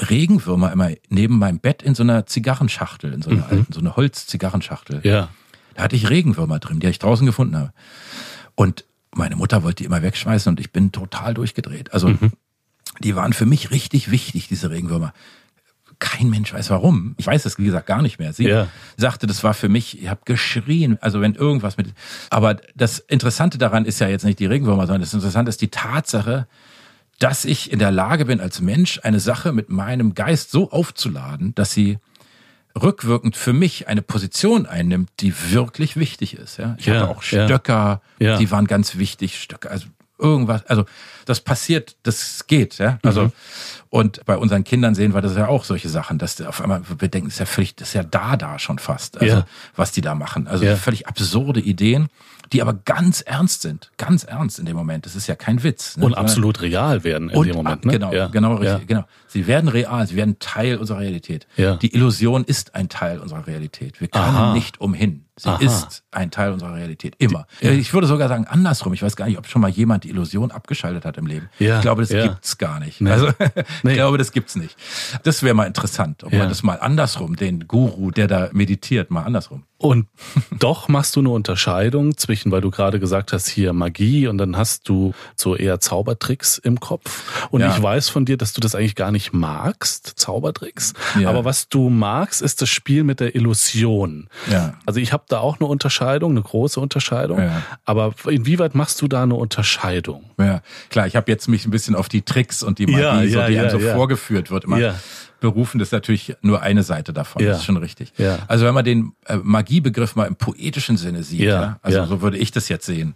Regenwürmer immer neben meinem Bett in so einer Zigarrenschachtel, in so einer alten, so eine Holzzigarrenschachtel. Ja. Da hatte ich Regenwürmer drin, die ich draußen gefunden habe. Und meine Mutter wollte die immer wegschmeißen und ich bin total durchgedreht. Also mhm. Die waren für mich richtig wichtig, diese Regenwürmer. Kein Mensch weiß warum. Ich weiß es, wie gesagt, gar nicht mehr. Sie ja. sagte, das war für mich, ich habe geschrien, also wenn irgendwas mit. Aber das Interessante daran ist ja jetzt nicht die Regenwürmer, sondern das Interessante ist die Tatsache, dass ich in der Lage bin, als Mensch eine Sache mit meinem Geist so aufzuladen, dass sie rückwirkend für mich eine Position einnimmt, die wirklich wichtig ist. Ja? Ich ja, hatte auch Stöcker, ja. die waren ganz wichtig. Stöcker, also irgendwas, also das passiert, das geht, ja. Also mhm. und bei unseren Kindern sehen wir das ja auch solche Sachen, dass auf einmal wir denken, das ist ja völlig, das ist ja da da schon fast, also ja. was die da machen, also ja. völlig absurde Ideen die aber ganz ernst sind, ganz ernst in dem Moment. Das ist ja kein Witz. Ne? Und absolut real werden in und, dem Moment. Ne? Genau, ja. genau, richtig, genau. Sie werden real, sie werden Teil unserer Realität. Die Illusion ist ein Teil unserer Realität. Wir können Aha. nicht umhin. Sie Aha. ist ein Teil unserer Realität. Immer. Ja. Ich würde sogar sagen, andersrum. Ich weiß gar nicht, ob schon mal jemand die Illusion abgeschaltet hat im Leben. Ja. Ich glaube, das ja. gibt's gar nicht. Nee. Also, nee. ich glaube, das gibt's nicht. Das wäre mal interessant, ob man das mal andersrum, den Guru, der da meditiert, mal andersrum. Und doch machst du eine Unterscheidung zwischen, weil du gerade gesagt hast, hier Magie und dann hast du so eher Zaubertricks im Kopf. Und ich weiß von dir, dass du das eigentlich gar nicht magst, Zaubertricks. Aber was du magst, ist das Spiel mit der Illusion. Ja. Also ich habe da auch eine Unterscheidung, eine große Unterscheidung. Ja. Aber inwieweit machst du da eine Unterscheidung? Ja, klar, ich habe jetzt mich ein bisschen auf die Tricks und die Magie, so, die einem so vorgeführt wird, immer berufen, das ist natürlich nur eine Seite davon. Ja. Das ist schon richtig. Ja. Also wenn man den äh, Magiebegriff mal im poetischen Sinne sieht, ja. ja also ja. so würde ich das jetzt sehen.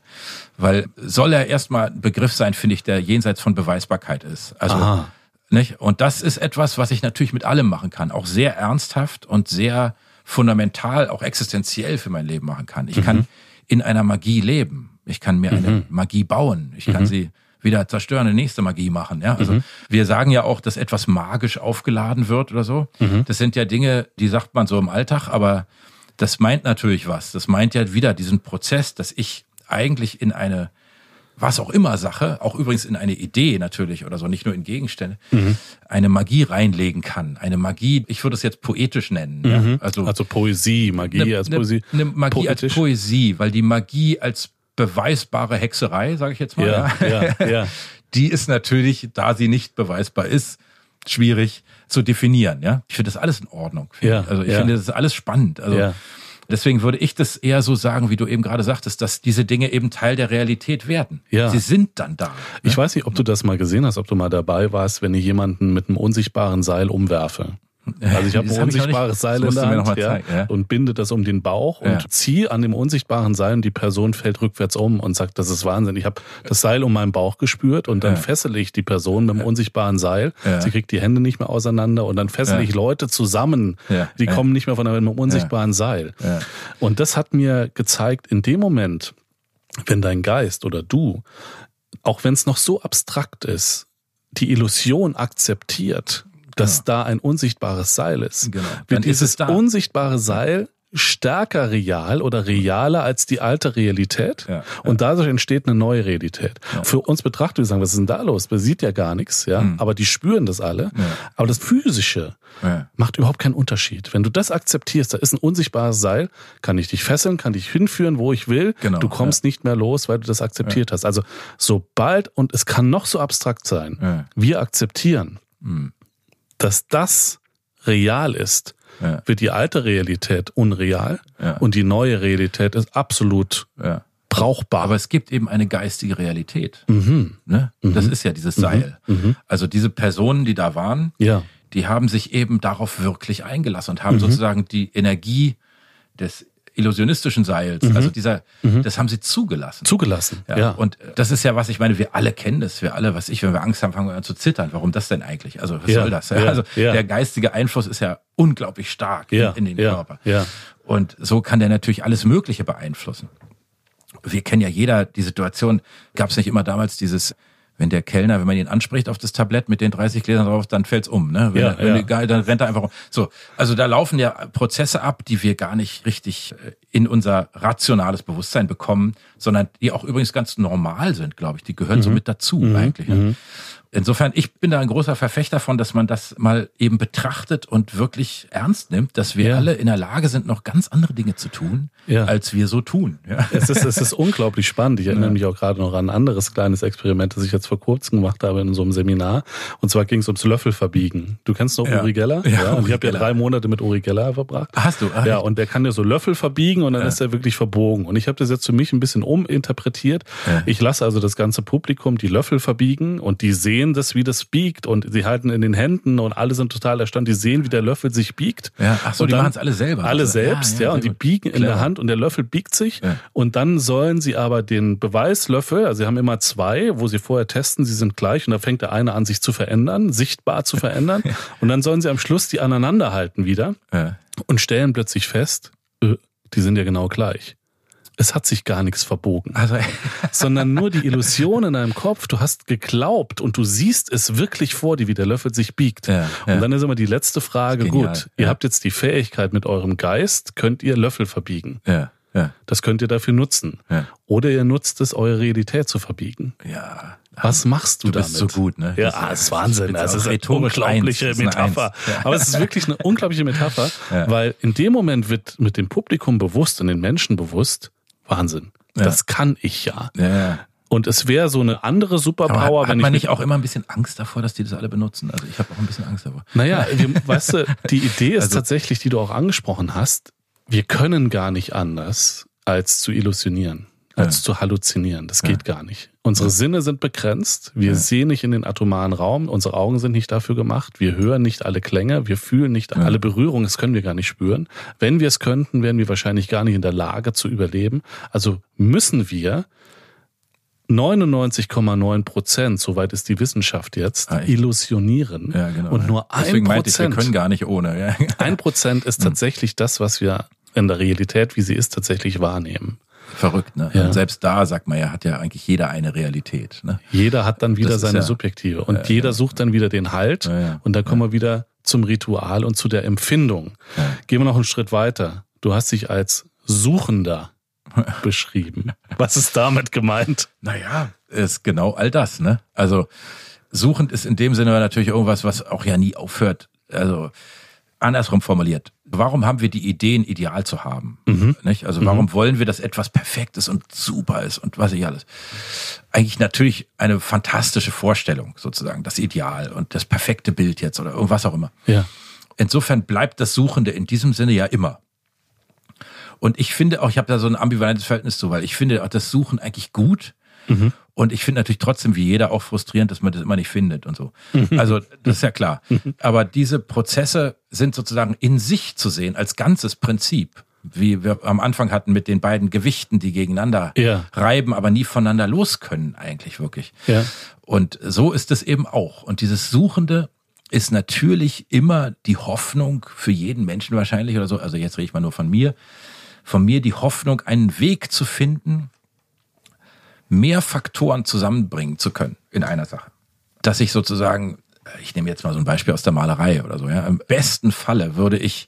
Weil soll er erstmal ein Begriff sein, finde ich, der jenseits von Beweisbarkeit ist. Also Aha. nicht? Und das ist etwas, was ich natürlich mit allem machen kann. Auch sehr ernsthaft und sehr fundamental, auch existenziell für mein Leben machen kann. Ich mhm. kann in einer Magie leben. Ich kann mir mhm. eine Magie bauen. Ich kann mhm. sie wieder zerstören, eine nächste Magie machen. Ja, also mhm. wir sagen ja auch, dass etwas magisch aufgeladen wird oder so. Mhm. Das sind ja Dinge, die sagt man so im Alltag, aber das meint natürlich was. Das meint ja wieder diesen Prozess, dass ich eigentlich in eine was auch immer Sache, auch übrigens in eine Idee natürlich oder so, nicht nur in Gegenstände, mhm. eine Magie reinlegen kann. Eine Magie, ich würde es jetzt poetisch nennen. Mhm. Ja? Also, also Poesie, Magie ne, als Poesie. Eine Magie Poetisch. als Poesie, weil die Magie als beweisbare Hexerei, sage ich jetzt mal. Ja, ja, ja. Die ist natürlich, da sie nicht beweisbar ist, schwierig zu definieren. Ja, ich finde das alles in Ordnung. Ja, also ich finde das alles spannend. Also. Deswegen würde ich das eher so sagen, wie du eben gerade sagtest, dass diese Dinge eben Teil der Realität werden. Ja. Sie sind dann da. Ne? Ich weiß nicht, ob du das mal gesehen hast, ob du mal dabei warst, wenn ich jemanden mit einem unsichtbaren Seil umwerfe. Also ich habe ein unsichtbares Seil in der Hand ja, ja. und binde das um den Bauch und ja. ziehe an dem unsichtbaren Seil und die Person fällt rückwärts um und sagt, das ist Wahnsinn. Ich habe das Seil um meinen Bauch gespürt und dann ja. fessele ich die Person mit dem unsichtbaren Seil. Sie kriegt die Hände nicht mehr auseinander und dann fessele ich Leute zusammen. Die kommen nicht mehr von einem unsichtbaren Seil. Und das hat mir gezeigt, in dem Moment, wenn dein Geist oder du, auch wenn es noch so abstrakt ist, die Illusion akzeptiert, dass genau. da ein unsichtbares Seil ist, genau. wird dieses unsichtbare Seil stärker real oder realer als die alte Realität. Ja, ja. Und dadurch entsteht eine neue Realität. Ja. Für uns Betrachter, wir sagen, was ist denn da los? Man sieht ja gar nichts, ja. Mhm. Aber die spüren das alle. Aber das Physische macht überhaupt keinen Unterschied. Wenn du das akzeptierst, da ist ein unsichtbares Seil, kann ich dich fesseln, kann dich hinführen, wo ich will. Genau, du kommst nicht mehr los, weil du das akzeptiert hast. Also sobald, und es kann noch so abstrakt sein, wir akzeptieren, mhm. Dass das real ist, ja. wird die alte Realität unreal ja. und die neue Realität ist absolut ja. brauchbar. Aber es gibt eben eine geistige Realität. Mhm. Ne? Mhm. Das ist ja dieses mhm. Seil. Mhm. Also diese Personen, die da waren, die haben sich eben darauf wirklich eingelassen und haben mhm. sozusagen die Energie des illusionistischen Seils. Mhm. Also dieser, mhm. das haben sie zugelassen. Zugelassen, ja. ja. Und das ist ja, was ich meine, wir alle kennen das. Wir alle, was ich, wenn wir Angst haben, fangen wir an zu zittern. Warum das denn eigentlich? Also was ja. soll das? Ja. Also der geistige Einfluss ist ja unglaublich stark in, in, den Körper. Ja. Und so kann der natürlich alles Mögliche beeinflussen. Wir kennen ja jeder die Situation, gab es nicht immer damals dieses wenn der Kellner, wenn man ihn anspricht auf das Tablett mit den 30 Gläsern drauf, dann fällt's um. Ne? Wenn, ja, wenn ja. dann rennt er einfach um. So, also da laufen ja Prozesse ab, die wir gar nicht richtig äh, in unser rationales Bewusstsein bekommen, sondern die auch übrigens ganz normal sind, glaube ich. Die gehören mhm. so mit dazu mhm. eigentlich. Ne? Mhm. Insofern, ich bin da ein großer Verfechter von, dass man das mal eben betrachtet und wirklich ernst nimmt, dass wir ja. alle in der Lage sind, noch ganz andere Dinge zu tun, ja. als wir so tun. Ja. Es, ist, es ist unglaublich spannend. Ich erinnere mich auch gerade noch an ein anderes kleines Experiment, das ich jetzt vor kurzem gemacht habe in so einem Seminar. Und zwar ging es ums Löffelverbiegen. Du kennst noch Uri Geller? Ja, und ich habe ja drei Monate mit Uri Geller verbracht. Hast du? Ach, ja, und der kann ja so Löffel verbiegen und dann ist er wirklich verbogen. Und ich habe das jetzt für mich ein bisschen uminterpretiert. Ich lasse also das ganze Publikum die Löffel verbiegen und die sehen das, wie das biegt und sie halten in den Händen und alle sind total erstaunt. Die sehen, wie der Löffel sich biegt. Ja, ach so, und die machen es alle selber. Alle also. selbst, ja, ja, ja und die biegen in der Hand und der Löffel biegt sich. Ja. Und dann sollen sie aber den Beweislöffel, also sie haben immer zwei, wo sie vorher testen, sie sind gleich und da fängt der eine an, sich zu verändern, sichtbar zu verändern. und dann sollen sie am Schluss die aneinander halten wieder und stellen plötzlich fest, äh, die sind ja genau gleich es hat sich gar nichts verbogen. Also, sondern nur die Illusion in deinem Kopf, du hast geglaubt und du siehst es wirklich vor dir, wie der Löffel sich biegt. Ja, ja. Und dann ist immer die letzte Frage, genial, gut, ihr habt jetzt die Fähigkeit mit eurem Geist, könnt ihr Löffel verbiegen. Ja. Ja. Das könnt ihr dafür nutzen. Ja. Oder ihr nutzt es, eure Realität zu verbiegen. Ja. Was machst du, du bist damit? so gut, ne? Ja, das ist Wahnsinn. Das ist eine unglaubliche eins, Metapher. Ja. Aber es ist wirklich eine unglaubliche Metapher, ja. weil in dem Moment wird mit dem Publikum bewusst und den Menschen bewusst, Wahnsinn. Ja. Das kann ich ja. ja. Und es wäre so eine andere Superpower, hat, wenn hat man nicht auch immer ein bisschen Angst davor, dass die das alle benutzen? Also ich habe auch ein bisschen Angst davor. Naja, wir, weißt du, die Idee ist also, tatsächlich, die du auch angesprochen hast, wir können gar nicht anders, als zu illusionieren als ja. zu halluzinieren. Das geht gar nicht. Unsere Sinne sind begrenzt. Wir sehen nicht in den atomaren Raum. Unsere Augen sind nicht dafür gemacht. Wir hören nicht alle Klänge. Wir fühlen nicht alle Berührungen. Das können wir gar nicht spüren. Wenn wir es könnten, wären wir wahrscheinlich gar nicht in der Lage zu überleben. Also müssen wir 99,9 Prozent, soweit ist die Wissenschaft jetzt, ah, illusionieren. Ja, genau. Und nur ein Prozent. Wir können gar nicht ohne. Ein Prozent ist hm. tatsächlich das, was wir in der Realität, wie sie ist, tatsächlich wahrnehmen. Verrückt, ne? Ja. Und selbst da sagt man ja, hat ja eigentlich jeder eine Realität. Ne? Jeder hat dann wieder das seine ja, subjektive und ja, jeder sucht dann wieder den Halt und da kommen wir wieder zum Ritual und zu der Empfindung. Gehen wir noch einen Schritt weiter. Du hast dich als Suchender beschrieben. Was ist damit gemeint? Naja, ist genau all das, ne? Also suchend ist in dem Sinne natürlich irgendwas, was auch ja nie aufhört. Also andersrum formuliert, warum haben wir die Ideen, ideal zu haben? Mhm. Nicht? Also warum mhm. wollen wir, dass etwas Perfektes und super ist und was ich alles? Eigentlich natürlich eine fantastische Vorstellung sozusagen, das Ideal und das perfekte Bild jetzt oder irgendwas auch immer. Ja. Insofern bleibt das Suchende in diesem Sinne ja immer. Und ich finde auch, ich habe da so ein ambivalentes Verhältnis zu, weil ich finde auch das Suchen eigentlich gut. Mhm. Und ich finde natürlich trotzdem wie jeder auch frustrierend, dass man das immer nicht findet und so. Mhm. Also das ist ja klar. Mhm. Aber diese Prozesse sind sozusagen in sich zu sehen als ganzes Prinzip. Wie wir am Anfang hatten mit den beiden Gewichten, die gegeneinander ja. reiben, aber nie voneinander los können, eigentlich wirklich. Ja. Und so ist es eben auch. Und dieses Suchende ist natürlich immer die Hoffnung für jeden Menschen wahrscheinlich oder so. Also jetzt rede ich mal nur von mir. Von mir die Hoffnung, einen Weg zu finden, mehr Faktoren zusammenbringen zu können in einer Sache. Dass ich sozusagen, ich nehme jetzt mal so ein Beispiel aus der Malerei oder so, ja, im besten Falle würde ich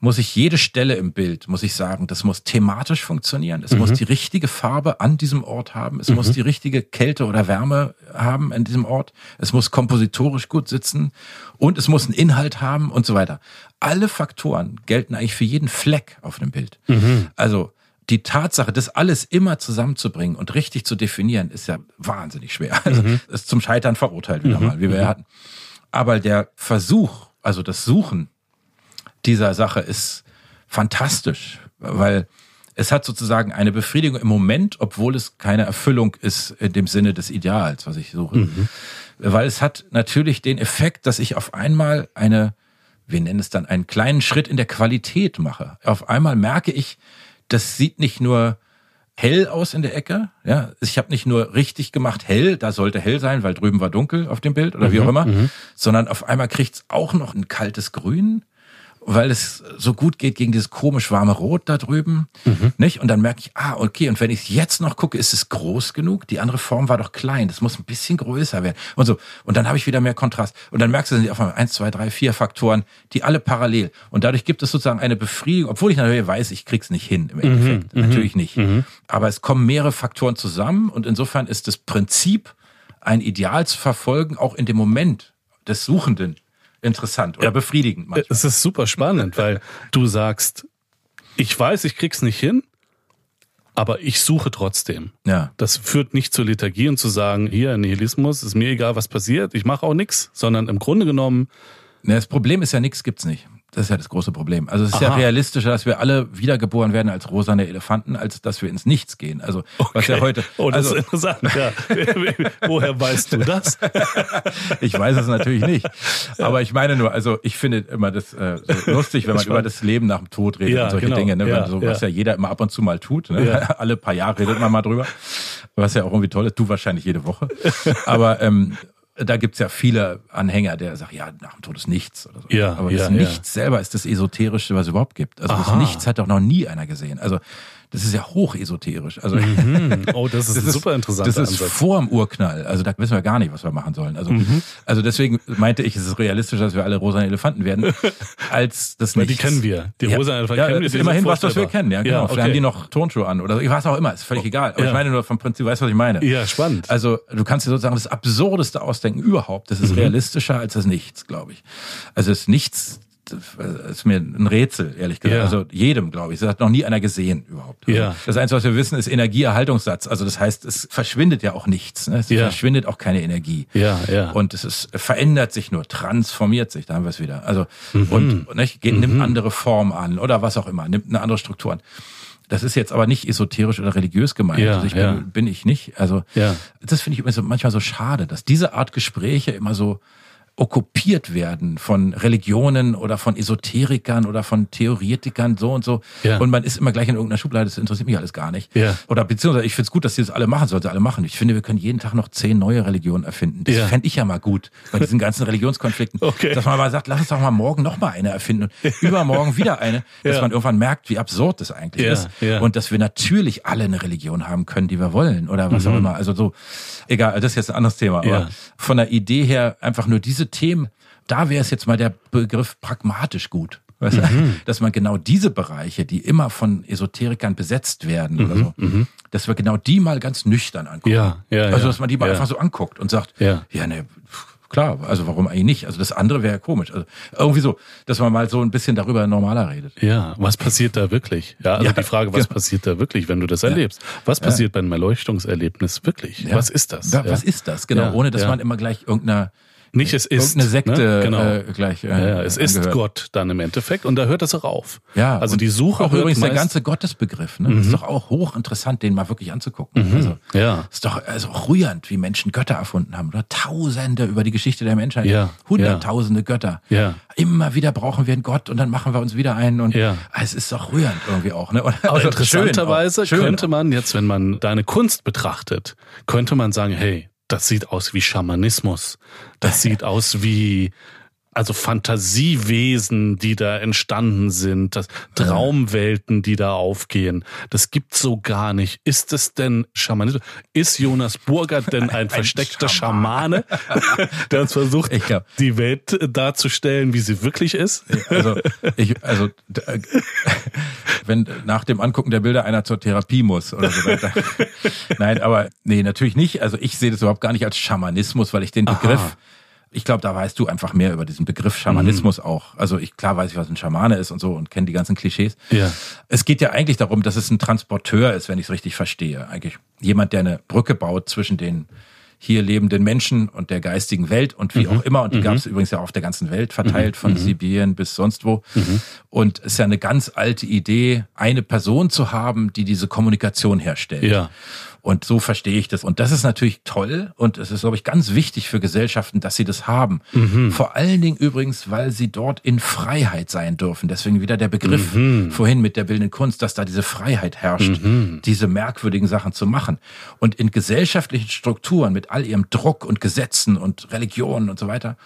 muss ich jede Stelle im Bild, muss ich sagen, das muss thematisch funktionieren. Es mhm. muss die richtige Farbe an diesem Ort haben. Es mhm. muss die richtige Kälte oder Wärme haben an diesem Ort. Es muss kompositorisch gut sitzen und es muss einen Inhalt haben und so weiter. Alle Faktoren gelten eigentlich für jeden Fleck auf einem Bild. Mhm. Also die Tatsache, das alles immer zusammenzubringen und richtig zu definieren, ist ja wahnsinnig schwer. Also mhm. ist zum Scheitern verurteilt wieder mhm. mal, wie wir ja hatten. Aber der Versuch, also das Suchen dieser Sache ist fantastisch, weil es hat sozusagen eine Befriedigung im Moment, obwohl es keine Erfüllung ist in dem Sinne des Ideals, was ich suche. Mhm. Weil es hat natürlich den Effekt, dass ich auf einmal eine, wir nennen es dann einen kleinen Schritt in der Qualität mache. Auf einmal merke ich, das sieht nicht nur hell aus in der Ecke. Ja, ich habe nicht nur richtig gemacht hell, da sollte hell sein, weil drüben war dunkel auf dem Bild oder mhm, wie auch immer, mhm. sondern auf einmal kriegt's auch noch ein kaltes Grün weil es so gut geht gegen dieses komisch warme Rot da drüben, mhm. nicht? Und dann merke ich, ah, okay, und wenn ich jetzt noch gucke, ist es groß genug? Die andere Form war doch klein, das muss ein bisschen größer werden und so. Und dann habe ich wieder mehr Kontrast. Und dann merkst du, sind auf einmal eins, zwei, drei, vier Faktoren, die alle parallel. Und dadurch gibt es sozusagen eine Befriedigung, obwohl ich natürlich weiß, ich krieg's nicht hin im Endeffekt, mhm. natürlich nicht. Mhm. Aber es kommen mehrere Faktoren zusammen und insofern ist das Prinzip, ein Ideal zu verfolgen, auch in dem Moment des Suchenden interessant oder ja, befriedigend manchmal. Es ist super spannend, weil du sagst, ich weiß, ich krieg's nicht hin, aber ich suche trotzdem. Ja. Das führt nicht zur Liturgie und zu sagen, hier Nihilismus, ist mir egal, was passiert, ich mache auch nichts, sondern im Grunde genommen. Ja, das Problem ist ja, nichts gibt's nicht. Das ist ja das große Problem. Also es ist Aha. ja realistischer, dass wir alle wiedergeboren werden als rosane Elefanten, als dass wir ins Nichts gehen. Also okay. was ja heute. Oh, das also, ist interessant. Ja. Woher weißt du das? ich weiß es natürlich nicht. Aber ich meine nur, also ich finde immer das äh, so lustig, wenn man über das Leben nach dem Tod redet ja, und solche genau. Dinge, ne? Ja, so, was ja. jeder immer ab und zu mal tut. Ne? Alle paar Jahre redet man mal drüber. Was ja auch irgendwie toll ist. Du wahrscheinlich jede Woche. Aber ähm, da gibt's ja viele Anhänger, der sagen, ja, nach dem Tod ist nichts. Oder so. ja, Aber das ja, Nichts ja. selber ist das Esoterischste, was es überhaupt gibt. Also Aha. das Nichts hat doch noch nie einer gesehen. Also das ist ja hochesoterisch. Also mhm. oh, das ist das ein super interessant. Das ist Ansatz. vor dem Urknall. Also da wissen wir gar nicht, was wir machen sollen. Also, mhm. also deswegen meinte ich, es ist realistisch, dass wir alle rosa Elefanten werden, als das nicht. Die kennen wir. Die rosa Elefanten ja, kennen wir. Ist immerhin was, was wir kennen. Ja, genau. Ja, okay. Vielleicht haben die noch Turnschuhe an oder was auch immer. Ist völlig oh, egal. Aber ja. ich meine nur vom Prinzip, weißt du, was ich meine? Ja, spannend. Also du kannst dir sozusagen das absurdeste ausdenken überhaupt. Das ist mhm. realistischer als das Nichts, glaube ich. Also das Nichts ist mir ein Rätsel, ehrlich gesagt. Ja. Also jedem, glaube ich. Das hat noch nie einer gesehen überhaupt. Also ja. Das Einzige, was wir wissen, ist Energieerhaltungssatz. Also das heißt, es verschwindet ja auch nichts. Ne? Es ja. verschwindet auch keine Energie. Ja, ja. Und es ist, verändert sich nur, transformiert sich, da haben wir es wieder. Also mhm. und nicht, geht, mhm. nimmt andere Form an oder was auch immer, nimmt eine andere Struktur an. Das ist jetzt aber nicht esoterisch oder religiös gemeint. Ja, also ich ja. bin, bin ich nicht. Also ja. das finde ich immer so, manchmal so schade, dass diese Art Gespräche immer so okkupiert werden von Religionen oder von Esoterikern oder von Theoretikern so und so. Ja. Und man ist immer gleich in irgendeiner Schublade, das interessiert mich alles gar nicht. Ja. Oder beziehungsweise ich finde es gut, dass sie das alle machen, sollte alle machen. Ich finde, wir können jeden Tag noch zehn neue Religionen erfinden. Das ja. fände ich ja mal gut bei diesen ganzen Religionskonflikten. Okay. Dass man mal sagt, lass uns doch mal morgen noch mal eine erfinden und übermorgen wieder eine, dass ja. man irgendwann merkt, wie absurd das eigentlich ist. Und dass wir natürlich alle eine Religion haben können, die wir wollen oder was mhm. auch immer. Also so, egal, das ist jetzt ein anderes Thema. Aber von der Idee her einfach nur diese Themen, da wäre es jetzt mal der Begriff pragmatisch gut. Weißt du? Mhm. Dass man genau diese Bereiche, die immer von Esoterikern besetzt werden mhm. oder so, mhm. dass wir genau die mal ganz nüchtern angucken. Ja, ja, also, dass man die mal ja. einfach so anguckt und sagt, ja, ja ne, klar, also warum eigentlich nicht? Also das andere wäre komisch. Also irgendwie so, dass man mal so ein bisschen darüber normaler redet. Ja, was passiert da wirklich? Ja, also ja, die Frage, was ja. passiert da wirklich, wenn du das erlebst? Was passiert bei einem Erleuchtungserlebnis wirklich? Was ist das? Was ist das? Genau, ohne dass man immer gleich irgendeiner nicht es ist. Eine Sekte ne? genau. äh, gleich. Äh, ja, es angehört. ist Gott dann im Endeffekt und da hört es auch auf. Ja, also die Suche auch übrigens der ganze Gottesbegriff. Ne? Mhm. ist doch auch hochinteressant, den mal wirklich anzugucken. Mhm. Also ja, ist doch also rührend, wie Menschen Götter erfunden haben oder Tausende über die Geschichte der Menschheit, ja. Hunderttausende ja. Götter. Ja. Immer wieder brauchen wir einen Gott und dann machen wir uns wieder einen und ja. es ist doch rührend irgendwie auch. Ne? Aber also interessanterweise schön, könnte man jetzt, wenn man deine Kunst betrachtet, könnte man sagen, hey, das sieht aus wie Schamanismus. Das sieht aus wie also Fantasiewesen, die da entstanden sind, das Traumwelten, die da aufgehen. Das gibt's so gar nicht. Ist es denn Schamanismus? Ist Jonas Burgert denn ein, ein versteckter Schamane, der uns versucht, glaub, die Welt darzustellen, wie sie wirklich ist? Also, ich, also äh, wenn nach dem Angucken der Bilder einer zur Therapie muss oder so weiter. Nein, aber nee, natürlich nicht. Also ich sehe das überhaupt gar nicht als Schamanismus, weil ich den Begriff Aha ich glaube, da weißt du einfach mehr über diesen Begriff Schamanismus mhm. auch. Also ich klar weiß ich, was ein Schamane ist und so und kenne die ganzen Klischees. Ja. Es geht ja eigentlich darum, dass es ein Transporteur ist, wenn ich es richtig verstehe. Eigentlich jemand, der eine Brücke baut zwischen den hier lebenden Menschen und der geistigen Welt und wie mhm. auch immer. Und die mhm. gab es übrigens ja auf der ganzen Welt verteilt, mhm. von mhm. Sibirien bis sonst wo. Mhm. Und es ist ja eine ganz alte Idee, eine Person zu haben, die diese Kommunikation herstellt. Ja. Und so verstehe ich das. Und das ist natürlich toll und es ist, glaube ich, ganz wichtig für Gesellschaften, dass sie das haben. Mhm. Vor allen Dingen übrigens, weil sie dort in Freiheit sein dürfen. Deswegen wieder der Begriff mhm. vorhin mit der bildenden Kunst, dass da diese Freiheit herrscht, mhm. diese merkwürdigen Sachen zu machen. Und in gesellschaftlichen Strukturen mit all ihrem Druck und Gesetzen und Religionen und so weiter,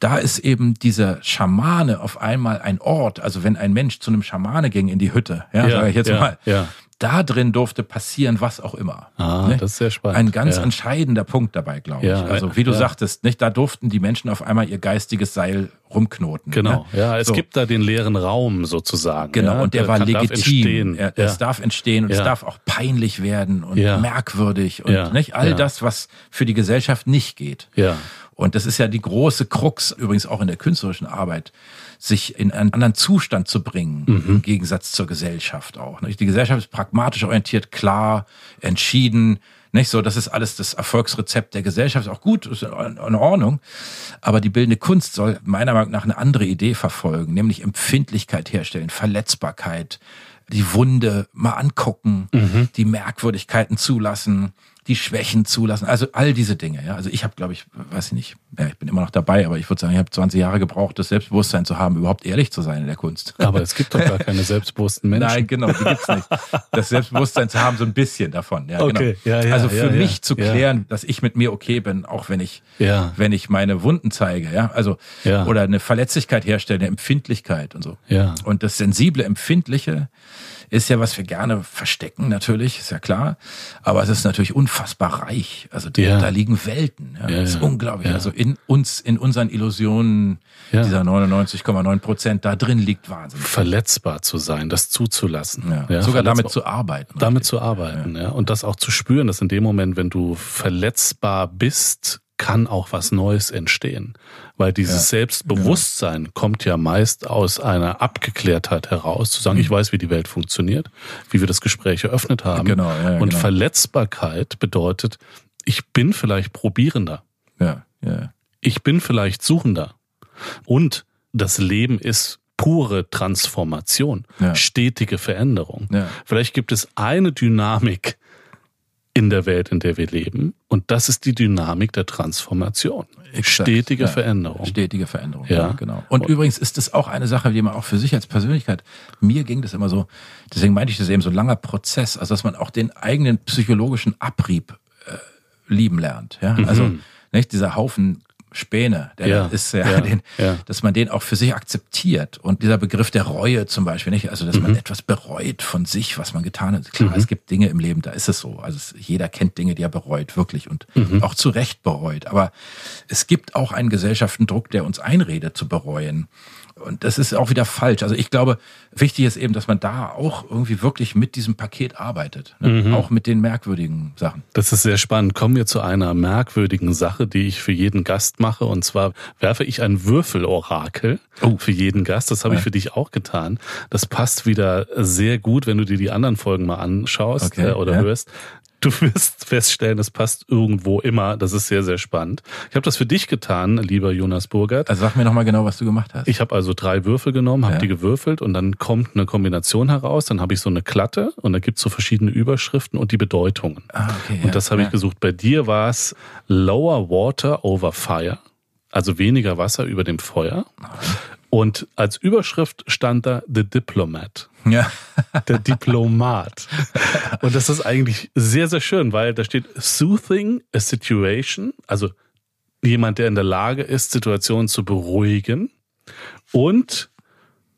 da ist eben dieser Schamane auf einmal ein Ort. Also wenn ein Mensch zu einem Schamane ging in die Hütte, ja, ja sage ich jetzt ja, mal, ja da drin durfte passieren, was auch immer. Ah, ne? das ist sehr spannend. Ein ganz ja. entscheidender Punkt dabei, glaube ja, ich. Also wie du ja. sagtest, nicht, da durften die Menschen auf einmal ihr geistiges Seil rumknoten. Genau, ne? ja, es so. gibt da den leeren Raum sozusagen. Genau, und der, der war legitim. Darf es darf entstehen und es darf auch peinlich werden und merkwürdig und nicht all das, was für die Gesellschaft nicht geht. Ja. Und das ist ja die große Krux, übrigens auch in der künstlerischen Arbeit sich in einen anderen Zustand zu bringen, mhm. im Gegensatz zur Gesellschaft auch. Die Gesellschaft ist pragmatisch orientiert, klar, entschieden, nicht so, das ist alles das Erfolgsrezept der Gesellschaft, ist auch gut, ist in Ordnung. Aber die bildende Kunst soll meiner Meinung nach eine andere Idee verfolgen, nämlich Empfindlichkeit herstellen, Verletzbarkeit, die Wunde mal angucken, mhm. die Merkwürdigkeiten zulassen, die Schwächen zulassen, also all diese Dinge. Ja, also ich habe, glaube ich, weiß ich nicht, ja, ich bin immer noch dabei, aber ich würde sagen, ich habe 20 Jahre gebraucht, das Selbstbewusstsein zu haben, überhaupt ehrlich zu sein in der Kunst. Aber es gibt doch gar keine selbstbewussten Menschen. Nein, genau, die gibt's nicht. Das Selbstbewusstsein zu haben, so ein bisschen davon. Ja, okay. genau. Ja, ja, also für ja, mich ja. zu klären, dass ich mit mir okay bin, auch wenn ich, ja. wenn ich meine Wunden zeige, ja, also ja. oder eine Verletzlichkeit herstelle, eine Empfindlichkeit und so. Ja. Und das sensible, empfindliche ist ja, was wir gerne verstecken, natürlich, ist ja klar. Aber es ist natürlich unfassbar reich. Also da, ja. da liegen Welten. Ja, ja, das ist unglaublich. Also in uns, in unseren Illusionen, dieser 99,9 Prozent, da drin liegt Wahnsinn. Verletzbar zu sein, das zuzulassen. Ja. Sogar damit zu arbeiten. Damit richtig. zu arbeiten, ja. Und das auch zu spüren, dass in dem Moment, wenn du verletzbar bist, kann auch was Neues entstehen. Weil dieses ja, Selbstbewusstsein ja. kommt ja meist aus einer Abgeklärtheit heraus, zu sagen, mhm. ich weiß, wie die Welt funktioniert, wie wir das Gespräch eröffnet haben. Genau, ja, Und genau. Verletzbarkeit bedeutet, ich bin vielleicht probierender. Ja, ja. Ich bin vielleicht suchender. Und das Leben ist pure Transformation, ja. stetige Veränderung. Ja. Vielleicht gibt es eine Dynamik, in der Welt, in der wir leben. Und das ist die Dynamik der Transformation. Exakt, Stetige ja. Veränderung. Stetige Veränderung, ja, ja genau. Und, und, übrigens ist das auch eine Sache, die man auch für sich als Persönlichkeit, mir ging das immer so, deswegen meinte ich das eben, so ein langer Prozess, also dass man auch den eigenen psychologischen Abrieb äh, lieben lernt. Ja? Mhm. Also nicht dieser Haufen Späne, der ja, ist ja, ja, den, ja, dass man den auch für sich akzeptiert. Und dieser Begriff der Reue zum Beispiel, nicht? Also, dass mhm. man etwas bereut von sich, was man getan hat. Klar, mhm. es gibt Dinge im Leben, da ist es so. Also, es, jeder kennt Dinge, die er bereut, wirklich und mhm. auch zu Recht bereut. Aber es gibt auch einen Gesellschaftendruck, der uns einredet zu bereuen. Und das ist auch wieder falsch. Also ich glaube, wichtig ist eben, dass man da auch irgendwie wirklich mit diesem Paket arbeitet. Ne? Mhm. Auch mit den merkwürdigen Sachen. Das ist sehr spannend. Kommen wir zu einer merkwürdigen Sache, die ich für jeden Gast mache. Und zwar werfe ich ein Würfelorakel oh. für jeden Gast. Das habe ja. ich für dich auch getan. Das passt wieder sehr gut, wenn du dir die anderen Folgen mal anschaust okay. äh, oder ja. hörst du wirst feststellen, es passt irgendwo immer. Das ist sehr, sehr spannend. Ich habe das für dich getan, lieber Jonas Burgert. Also sag mir nochmal genau, was du gemacht hast. Ich habe also drei Würfel genommen, habe ja. die gewürfelt und dann kommt eine Kombination heraus. Dann habe ich so eine Klatte und da gibt's so verschiedene Überschriften und die Bedeutungen. Ah, okay, und das habe ja. ich gesucht. Bei dir war es Lower Water over Fire, also weniger Wasser über dem Feuer. Und als Überschrift stand da The Diplomat. Ja. Der Diplomat. Und das ist eigentlich sehr, sehr schön, weil da steht Soothing a Situation, also jemand, der in der Lage ist, Situationen zu beruhigen und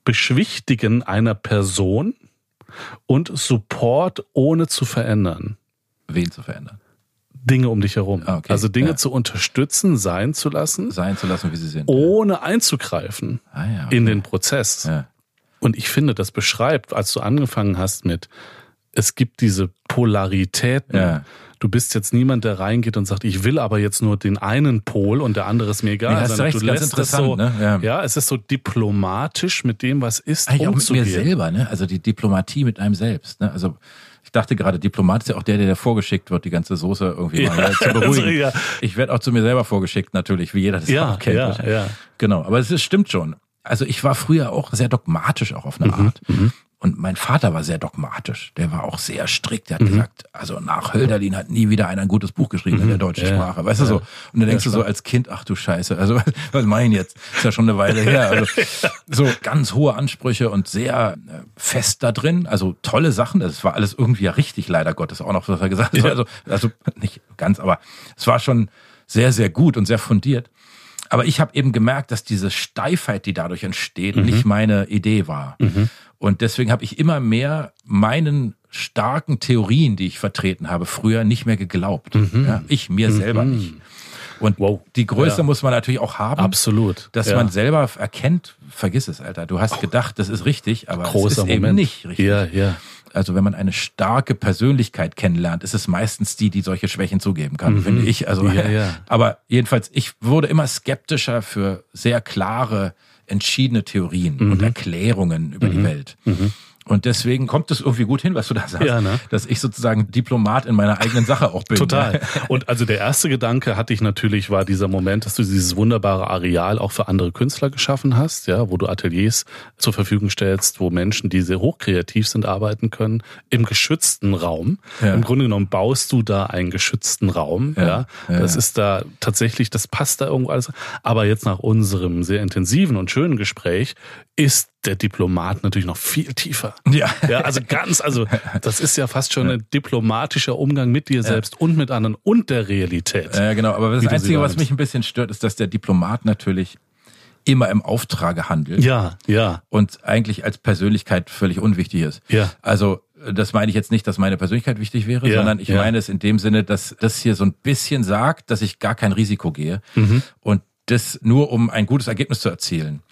Beschwichtigen einer Person und Support ohne zu verändern. Wen zu verändern? Dinge um dich herum. Ah, okay. Also Dinge Ja. zu unterstützen, sein zu lassen, Sein zu lassen, wie sie sind. ohne einzugreifen Ah, ja, okay. in den Prozess. Und ich finde, das beschreibt, als du angefangen hast mit, es gibt diese Polaritäten. Du bist jetzt niemand, der reingeht und sagt, ich will aber jetzt nur den einen Pol und der andere ist mir egal. Nee, hast sondern recht, du lässt es so, ne? Ja. es ist so diplomatisch mit dem, was ist, Eigentlich auch mit mir umzugehen. selber, ne? Also die Diplomatie mit einem selbst. Ne? Also ich dachte gerade, Diplomat ist ja auch der, der dir vorgeschickt wird, die ganze Soße irgendwie mal Ja, ne, zu beruhigen. also, ja. Ich werde auch zu mir selber vorgeschickt, natürlich, wie jeder das Ja, auch kennt. ja, ja. Genau, aber es ist, stimmt schon. Also ich war früher auch sehr dogmatisch auch auf eine Mhm, Art. Und mein Vater war sehr dogmatisch. Der war auch sehr strikt. Mhm. Der hat gesagt, also nach Hölderlin hat nie wieder einer ein gutes Buch geschrieben in der deutschen Mhm. Ja, Sprache. Weißt du so? Und dann denkst du so als Kind, ach du Scheiße, also was, was denn jetzt? Ist ja schon eine Weile her. Also so ganz hohe Ansprüche und sehr äh, fest da drin. Also tolle Sachen. Das war alles irgendwie ja richtig, leider Gottes auch noch, was er gesagt hat. Ja. Also, also nicht ganz, aber es war schon sehr, sehr gut und sehr fundiert. Aber ich habe eben gemerkt, dass diese Steifheit, die dadurch entsteht, nicht meine Idee war. Und deswegen habe ich immer mehr meinen starken Theorien, die ich vertreten habe, früher nicht mehr geglaubt. Ja, ich mir selber nicht. Und Wow. die Größe Ja. muss man natürlich auch haben. Absolut. Dass ja. man selber erkennt, vergiss es, Alter. Du hast gedacht, das ist richtig, aber großer es ist Moment. eben nicht richtig. Ja, ja. Also wenn man eine starke Persönlichkeit kennenlernt, ist es meistens die, die solche Schwächen zugeben kann, finde ich. Also, Mhm. Ja. aber jedenfalls, ich wurde immer skeptischer für sehr klare, entschiedene Theorien Mhm. und Erklärungen über die Welt. Und deswegen kommt es irgendwie gut hin, was du da sagst, Ja, ne? dass ich sozusagen Diplomat in meiner eigenen Sache auch bin. Total. Und also der erste Gedanke hatte ich natürlich, war dieser Moment, dass du dieses wunderbare Areal auch für andere Künstler geschaffen hast, ja, wo du Ateliers zur Verfügung stellst, wo Menschen, die sehr hochkreativ sind, arbeiten können, im geschützten Raum. Ja. Im Grunde genommen baust du da einen geschützten Raum, ja. Ja, Das ist da tatsächlich, das passt da irgendwo alles. Aber jetzt nach unserem sehr intensiven und schönen Gespräch ist der Diplomat natürlich noch viel tiefer. Ja. Ja, also ganz, also das ist ja fast schon ein diplomatischer Umgang mit dir selbst und mit anderen und der Realität. Ja, genau. Aber das Einzige, was mich ein bisschen stört, ist, dass der Diplomat natürlich immer im Auftrage handelt. Ja, ja, und eigentlich als Persönlichkeit völlig unwichtig ist. Ja. Also das meine ich jetzt nicht, dass meine Persönlichkeit wichtig wäre, Ja, sondern ich ja. meine es in dem Sinne, dass das hier so ein bisschen sagt, dass ich gar kein Risiko gehe Mhm. und das nur um ein gutes Ergebnis zu erzielen.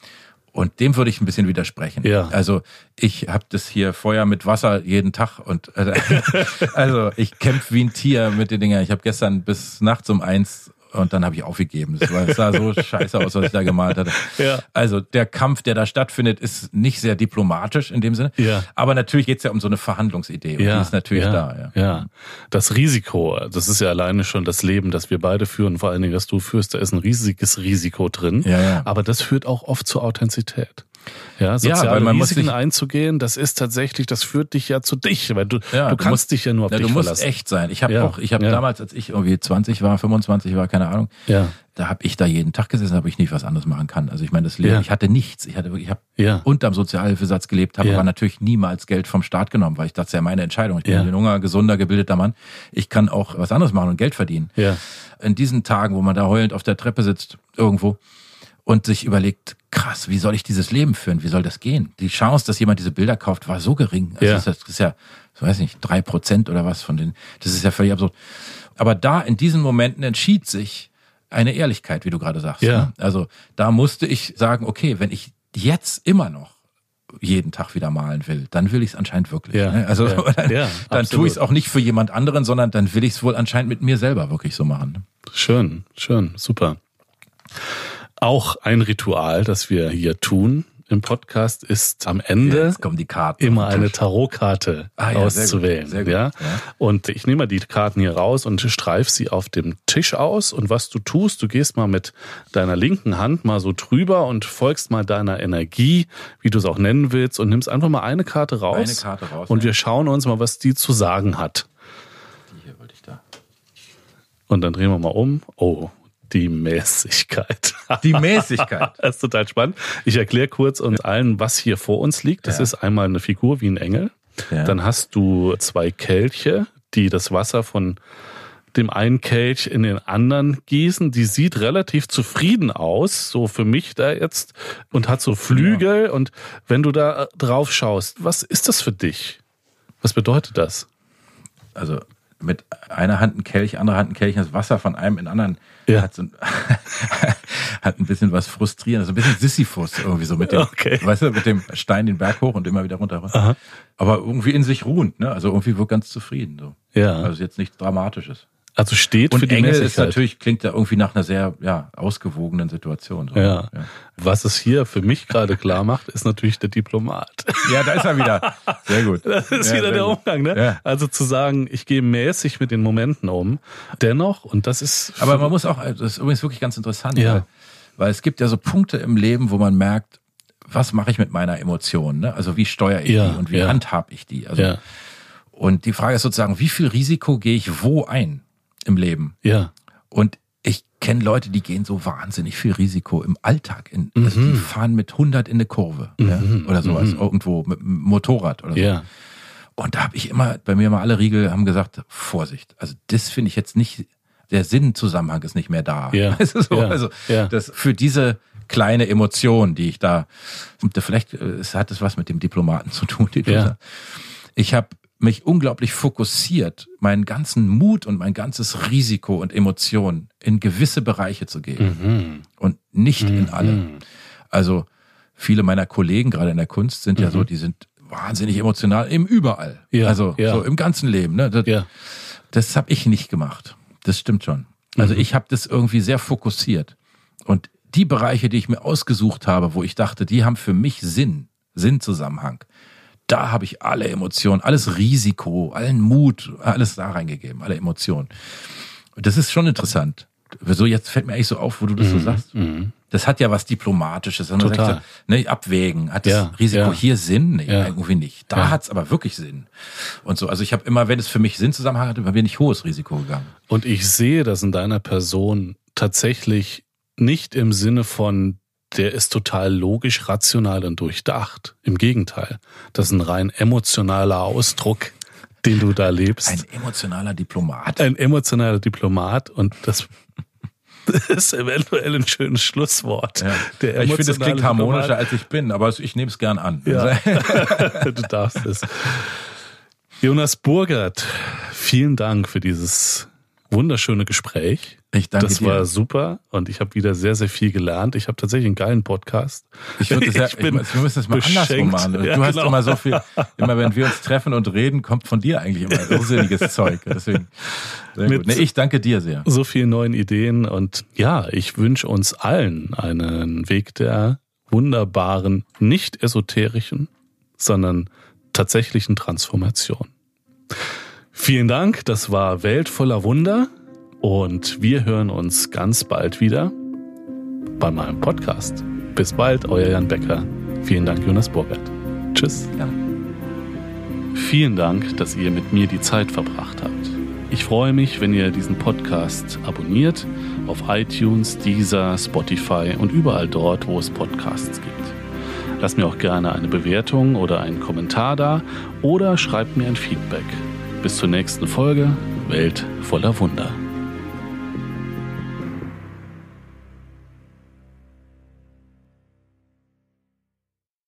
Und dem würde ich ein bisschen widersprechen. Ja. Also ich habe das hier Feuer mit Wasser jeden Tag und äh, also ich kämpfe wie ein Tier mit den Dingern. Ich habe gestern bis nachts um eins und dann habe ich aufgegeben. Das, war, das sah so scheiße aus, was ich da gemalt hatte. Ja. Also der Kampf, der da stattfindet, ist nicht sehr diplomatisch in dem Sinne. Ja. Aber natürlich geht's ja um so eine Verhandlungsidee. Und ja. die ist natürlich ja, da. Ja. ja. Das Risiko, das ist ja alleine schon das Leben, das wir beide führen, vor allen Dingen, das du führst, da ist ein riesiges Risiko drin. Ja, ja. Aber das führt auch oft zur Authentizität. Ja, soziale weil man muss Risiken sich- einzugehen, das ist tatsächlich, das führt dich ja zu dich, weil du, Ja, du du kannst musst- dich ja nur auf Ja, dich du musst verlassen. echt sein. Ich habe Ja, auch, ich habe ja. damals, als ich irgendwie 20 war, 25 war, keine Ahnung, Ja. da habe ich da jeden Tag gesessen, habe ich nicht was anderes machen kann. Also ich meine, das Leben, Ja. ich hatte nichts. Ich hatte wirklich, ich habe Ja. unterm Sozialhilfesatz gelebt, habe Ja. aber natürlich niemals Geld vom Staat genommen, weil ich dachte, das ist ja meine Entscheidung. Ich bin Ja. ein junger, gesunder, gebildeter Mann. Ich kann auch was anderes machen und Geld verdienen. Ja. In diesen Tagen, wo man da heulend auf der Treppe sitzt, irgendwo, und sich überlegt, krass, wie soll ich dieses Leben führen? Wie soll das gehen? Die Chance, dass jemand diese Bilder kauft, war so gering. Also Ja. das, ist, das ist ja, ich weiß nicht, drei Prozent oder was von den, das ist ja völlig absurd. Aber da, in diesen Momenten entschied sich eine Ehrlichkeit, wie du gerade sagst. Ja. Ne? Also da musste ich sagen, okay, wenn ich jetzt immer noch jeden Tag wieder malen will, dann will ich es anscheinend wirklich. Ja. Ne? Also Ja. dann, Ja, dann tue ich es auch nicht für jemand anderen, sondern dann will ich es wohl anscheinend mit mir selber wirklich so machen. Ne? Schön, schön, super. Auch ein Ritual, das wir hier tun im Podcast, ist am Ende Karten. immer eine. Tarotkarte Ah, ja, sehr gut, auszuwählen. sehr gut, ja? ja. Und ich nehme mal die Karten hier raus und streif sie auf dem Tisch aus. Und was du tust, du gehst mal mit deiner linken Hand mal so drüber und folgst mal deiner Energie, wie du es auch nennen willst, und nimmst einfach mal eine Karte raus. Eine Karte raus, Und ja. wir schauen uns mal, was die zu sagen hat. Die hier wollte ich da. Und dann drehen wir mal um. Oh, die Mäßigkeit. Die Mäßigkeit. Das ist total spannend. Ich erkläre kurz uns allen, was hier vor uns liegt. Das Ja. ist einmal eine Figur wie ein Engel. Ja. Dann hast du zwei Kelche, die das Wasser von dem einen Kelch in den anderen gießen. Die sieht relativ zufrieden aus, so für mich da jetzt, und hat so Flügel. Ja. Und wenn du da drauf schaust, was ist das für dich? Was bedeutet das? Also mit einer Hand ein Kelch, andere Hand ein Kelch, das Wasser von einem in anderen ja. hat, so ein, hat ein bisschen was frustrierendes, ein bisschen Sisyphus irgendwie so mit dem, okay. weißt du, mit dem Stein den Berg hoch und immer wieder runter. Aha. Aber irgendwie in sich ruhend, ne? Also irgendwie wohl ganz zufrieden so. Ja. Also jetzt nichts Dramatisches. Also steht und für die Engel ist natürlich, klingt ja irgendwie nach einer sehr ja, ausgewogenen Situation. So. Ja. ja. Was es hier für mich gerade klar macht, ist natürlich der Diplomat. Ja, da ist er wieder. Sehr gut. Das ist ja, wieder der Umgang, ne? Ja. Also zu sagen, ich gehe mäßig mit den Momenten um. Dennoch, und das ist. Aber man muss auch, das ist übrigens wirklich ganz interessant, ja. weil, weil es gibt ja so Punkte im Leben, wo man merkt, was mache ich mit meiner Emotion? Ne? Also wie steuere ich die und wie handhab ich die? Also, ja. Und die Frage ist sozusagen, wie viel Risiko gehe ich wo ein? Im Leben. Ja. Und ich kenne Leute, die gehen so wahnsinnig viel Risiko im Alltag. In, mhm. also die fahren mit 100 in eine Kurve mhm. ja, oder sowas, mhm. irgendwo mit einem Motorrad oder so. Ja. Und da habe ich immer, bei mir mal alle Riegel haben gesagt, Vorsicht. Also das finde ich jetzt nicht, der Sinnzusammenhang ist nicht mehr da. Ja. so, ja. Also ja. das für diese kleine Emotion, die ich da, vielleicht äh, es hat es was mit dem Diplomaten zu tun. Die ja. Ich habe mich unglaublich fokussiert, meinen ganzen Mut und mein ganzes Risiko und Emotion in gewisse Bereiche zu geben mhm. und nicht mhm. in alle. Also viele meiner Kollegen, gerade in der Kunst, sind mhm. ja so, die sind wahnsinnig emotional im überall. Ja, also ja. so im ganzen Leben. Ne? Das, ja. das habe ich nicht gemacht. Das stimmt schon. Also mhm. ich habe das irgendwie sehr fokussiert. Und die Bereiche, die ich mir ausgesucht habe, wo ich dachte, die haben für mich Sinn, Sinnzusammenhang, da habe ich alle Emotionen, alles Risiko, allen Mut, alles da reingegeben, alle Emotionen. Und das ist schon interessant. So jetzt fällt mir eigentlich so auf, wo du das mhm. so sagst. Mhm. Das hat ja was Diplomatisches. Total. Sagt, ne, abwägen. Hat das ja, Risiko ja. hier Sinn? Nee, ja. irgendwie nicht. Da ja. hat's aber wirklich Sinn. Und so. Also ich habe immer, wenn es für mich Sinn zusammenhang hatte, bin ich hohes Risiko gegangen. Und ich sehe das in deiner Person tatsächlich nicht im Sinne von der ist total logisch, rational und durchdacht. Im Gegenteil, das ist ein rein emotionaler Ausdruck, den du da lebst. Ein emotionaler Diplomat. Ein emotionaler Diplomat und das ist eventuell ein schönes Schlusswort. Ja. Der ich finde, es klingt harmonischer, als ich bin, aber ich nehme es gern an. Ja. du darfst es. Jonas Burgert, vielen Dank für dieses wunderschöne Gespräch. Ich danke das dir. war super und ich habe wieder sehr, sehr viel gelernt. Ich habe tatsächlich einen geilen Podcast. Ich würde das ja, ich bin ich, wir müssen das mal beschenkt. andersrum machen. Du ja, hast genau. immer so viel, immer wenn wir uns treffen und reden, kommt von dir eigentlich immer irrsinniges Zeug. Deswegen. Nee, ich danke dir sehr. So vielen neuen Ideen und ja, ich wünsche uns allen einen Weg der wunderbaren, nicht esoterischen, sondern tatsächlichen Transformation. Vielen Dank, das war Welt voller Wunder und wir hören uns ganz bald wieder bei meinem Podcast. Bis bald, euer Jan Becker. Vielen Dank, Jonas Burgert. Tschüss. Ja. Vielen Dank, dass ihr mit mir die Zeit verbracht habt. Ich freue mich, wenn ihr diesen Podcast abonniert auf iTunes, Deezer, Spotify und überall dort, wo es Podcasts gibt. Lasst mir auch gerne eine Bewertung oder einen Kommentar da oder schreibt mir ein Feedback. Bis zur nächsten Folge Welt voller Wunder.